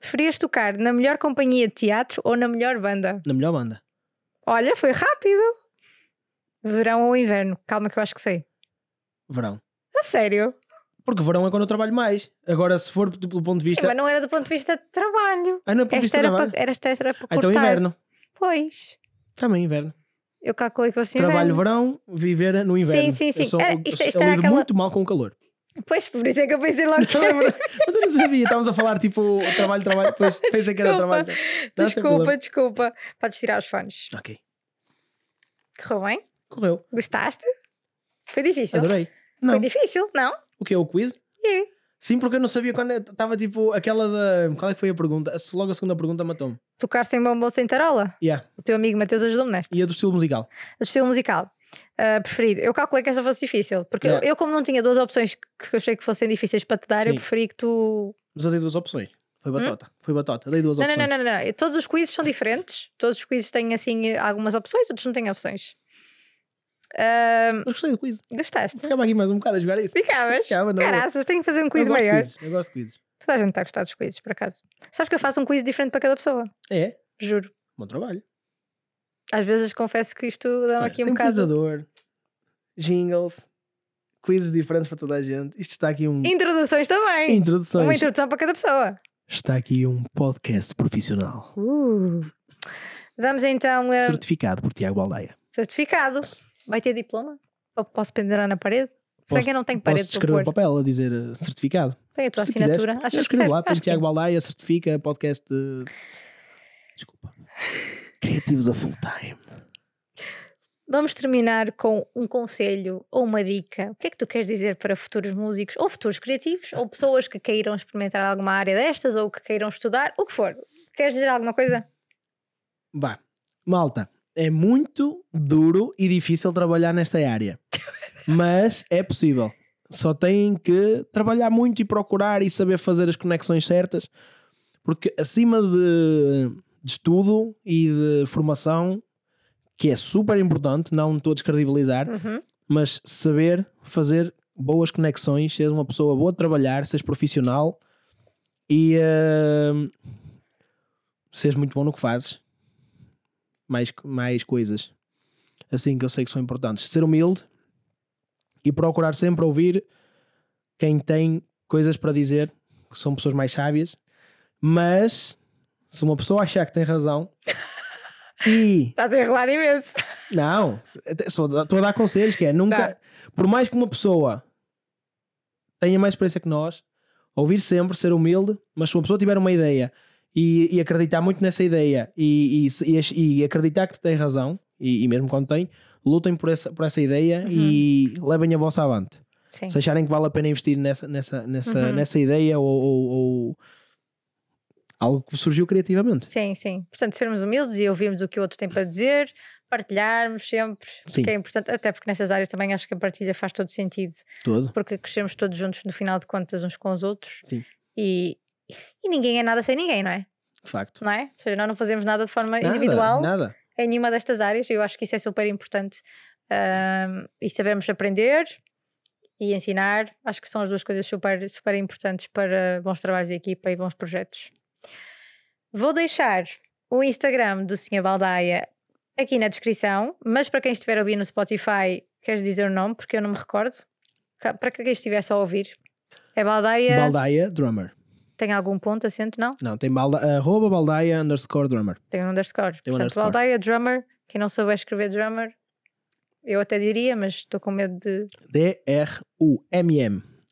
Preferias tocar na melhor companhia de teatro ou na melhor banda? Na melhor banda. Olha, foi rápido. Verão ou inverno? Calma que eu acho que sei. Verão. A sério? Porque verão é quando eu trabalho mais. Agora, se for pelo ponto de Sim, vista. mas não era do ponto de vista de trabalho. Ah, não é de Esta vista de trabalho. esta era para Ah, então inverno. Pois. Também inverno. Eu calculei que fosse Trabalho verão, viver no inverno. sim, sim. Eu, sou, Era- eu, isto- eu, isto era lido aquela- muito mal com o calor. Pois, por isso é que eu pensei logo que [LAUGHS] É sabia. Estávamos a falar tipo trabalho, trabalho. Depois [LAUGHS] pensei que era trabalho. Não, Desculpa, desculpa. Podes tirar os fones. Ok. Correu bem? Correu. Gostaste? Foi difícil. Adorei. Não. Foi difícil, não? O que é o quiz? É. Sim, porque eu não sabia quando estava tipo aquela da. Qual é que foi a pergunta? Logo a segunda pergunta matou-me. Tocar sem bomba ou sem tarola? Yeah. O teu amigo Mateus ajudou-me nesta. E a do estilo musical? A do estilo musical. Uh, preferido. Eu calculei que essa fosse difícil. Porque Yeah. eu, eu, como não tinha duas opções que eu achei que fossem difíceis para te dar, eu Sim. preferi que tu. Mas eu dei duas opções. Foi batota. Foi batota. Dei duas Hum? Não, opções. não, não, não, não. Todos os quizzes são diferentes. Todos os quizzes têm assim algumas opções, outros não têm opções. Ah, Mas gostei do quiz. gostaste? Ficava aqui mais um bocado a jogar isso. Ficavas? Ficava, não. Caraças, tenho que fazer um Eu quiz de maior. quizzes. Eu gosto de quizzes. Toda a gente está a gostar dos quizzes, por acaso. Sabes que eu faço um quiz diferente para cada pessoa? É. Juro. Bom trabalho. Às vezes confesso que isto dá-me Olha, aqui um tem bocado. quizador, jingles, quizzes diferentes para toda a gente. Isto está aqui um. Introduções também. Introduções. Uma introdução para cada pessoa. Está aqui um podcast profissional. Uh. Vamos então. a Certificado por Tiago Baldaia. certificado. Vai ter diploma? Ou posso pendurar na parede? Posso- que eu não tenho Posso parede para escrever um papel a dizer eh, certificado. Tem a tua Se assinatura. quiseres. Achas que serve? lá, põe Tiago. Baldaia, certifica podcast de. Desculpa. [LAUGHS] Criativos a full time. Vamos terminar com um conselho ou uma dica. O que é que tu queres dizer para futuros músicos ou futuros criativos ou pessoas que queiram experimentar alguma área destas ou que queiram estudar, o que for? Queres dizer alguma coisa? Vá, malta, é muito duro e difícil trabalhar nesta área, [LAUGHS] mas é possível. Só têm que trabalhar muito e procurar e saber fazer as conexões certas, porque acima de, de estudo e de formação, que é super importante, não estou a descredibilizar, Uhum. mas saber fazer boas conexões, seres uma pessoa boa de trabalhar, seres profissional e uh, seres muito bom no que fazes. Mais, mais coisas assim que eu sei que são importantes. Ser humilde e procurar sempre ouvir quem tem coisas para dizer, que são pessoas mais sábias, mas se uma pessoa achar que tem razão e Estás a enrolar imenso. não, só estou a dar conselhos que é nunca, Tá. por mais que uma pessoa tenha mais experiência que nós, ouvir sempre, ser humilde, mas se uma pessoa tiver uma ideia e, e acreditar muito nessa ideia e, e e acreditar que tem razão, e, mesmo quando tem, lutem por essa, por essa ideia e levem a vossa avante. Sim. Se acharem que vale a pena investir nessa, nessa, nessa, Uhum. nessa ideia ou, ou- ou algo que surgiu criativamente. Sim, sim. Portanto, sermos humildes e ouvirmos o que o outro tem para dizer, partilharmos sempre, Sim. que é importante, até porque nestas áreas também acho que a partilha faz todo sentido, Todo. porque crescemos todos juntos no final de contas uns com os outros Sim. e, e ninguém é nada sem ninguém, não é? De facto. Não é? Ou seja, nós não fazemos nada de forma Nada, individual nada. em nenhuma destas áreas eu acho que isso é super importante Ahm, e sabemos aprender e ensinar, acho que são as duas coisas super, super importantes para bons trabalhos de equipa e bons projetos. Vou deixar o Instagram do Sr. Baldaia aqui na descrição, mas para quem estiver a ouvir no Spotify, queres dizer o nome? Porque eu não me recordo. Para quem estiver só a ouvir, é Baldaia. Baldaia Drummer. Tem algum ponto acento? Não? Não, tem balda, arroba baldaia underscore drummer. Tem um underscore. Tem um Portanto, underscore. Baldaia Drummer. Quem não souber escrever drummer, eu até diria, mas estou com medo de.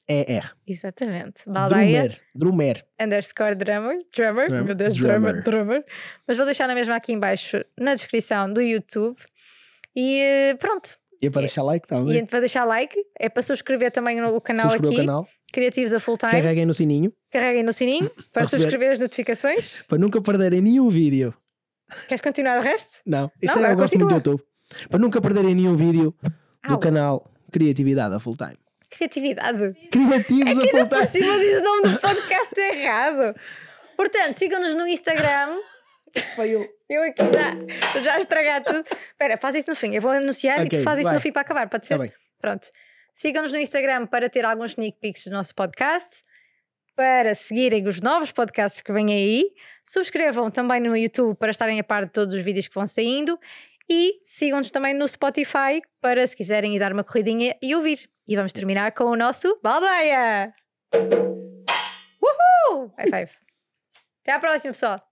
D-R-U-M-M-E-R. Exatamente. Baldaia Drummer. Drummer. underscore drummer. Drummer. Drum- Meu Deus, drummer. drummer. Mas vou deixar na mesma aqui em baixo na descrição do YouTube. E eh, pronto. E é para deixar like, tá, E a gente vai deixar like. É para subscrever também no canal aqui. o canal. Criativos a Full Time. Carreguem no sininho Carreguem no sininho [LAUGHS] para subscrever as notificações. para nunca perderem nenhum vídeo. Queres continuar o resto? Não, isto Não, é, eu gosto muito do continua. YouTube. Para nunca perderem nenhum vídeo do Au. canal Criatividade a Full Time. Criatividade. Criativos a Full Por cima diz o nome do podcast errado. Portanto, sigam-nos no Instagram. Fail. Eu aqui já, já estragar tudo. Espera, faz isso no fim. Eu vou anunciar e Ok, tu faz isso vai. no fim para acabar, pode ser? Está bem. Pronto. Sigam-nos no Instagram para ter alguns sneak peeks do nosso podcast, para seguirem os novos podcasts que vêm aí. Subscrevam também no YouTube para estarem a par de todos os vídeos que vão saindo. E sigam-nos também no Spotify para, se quiserem, ir dar uma corridinha e ouvir. E vamos terminar com o nosso Baldeia! Uhul! High five. Até à próxima, pessoal!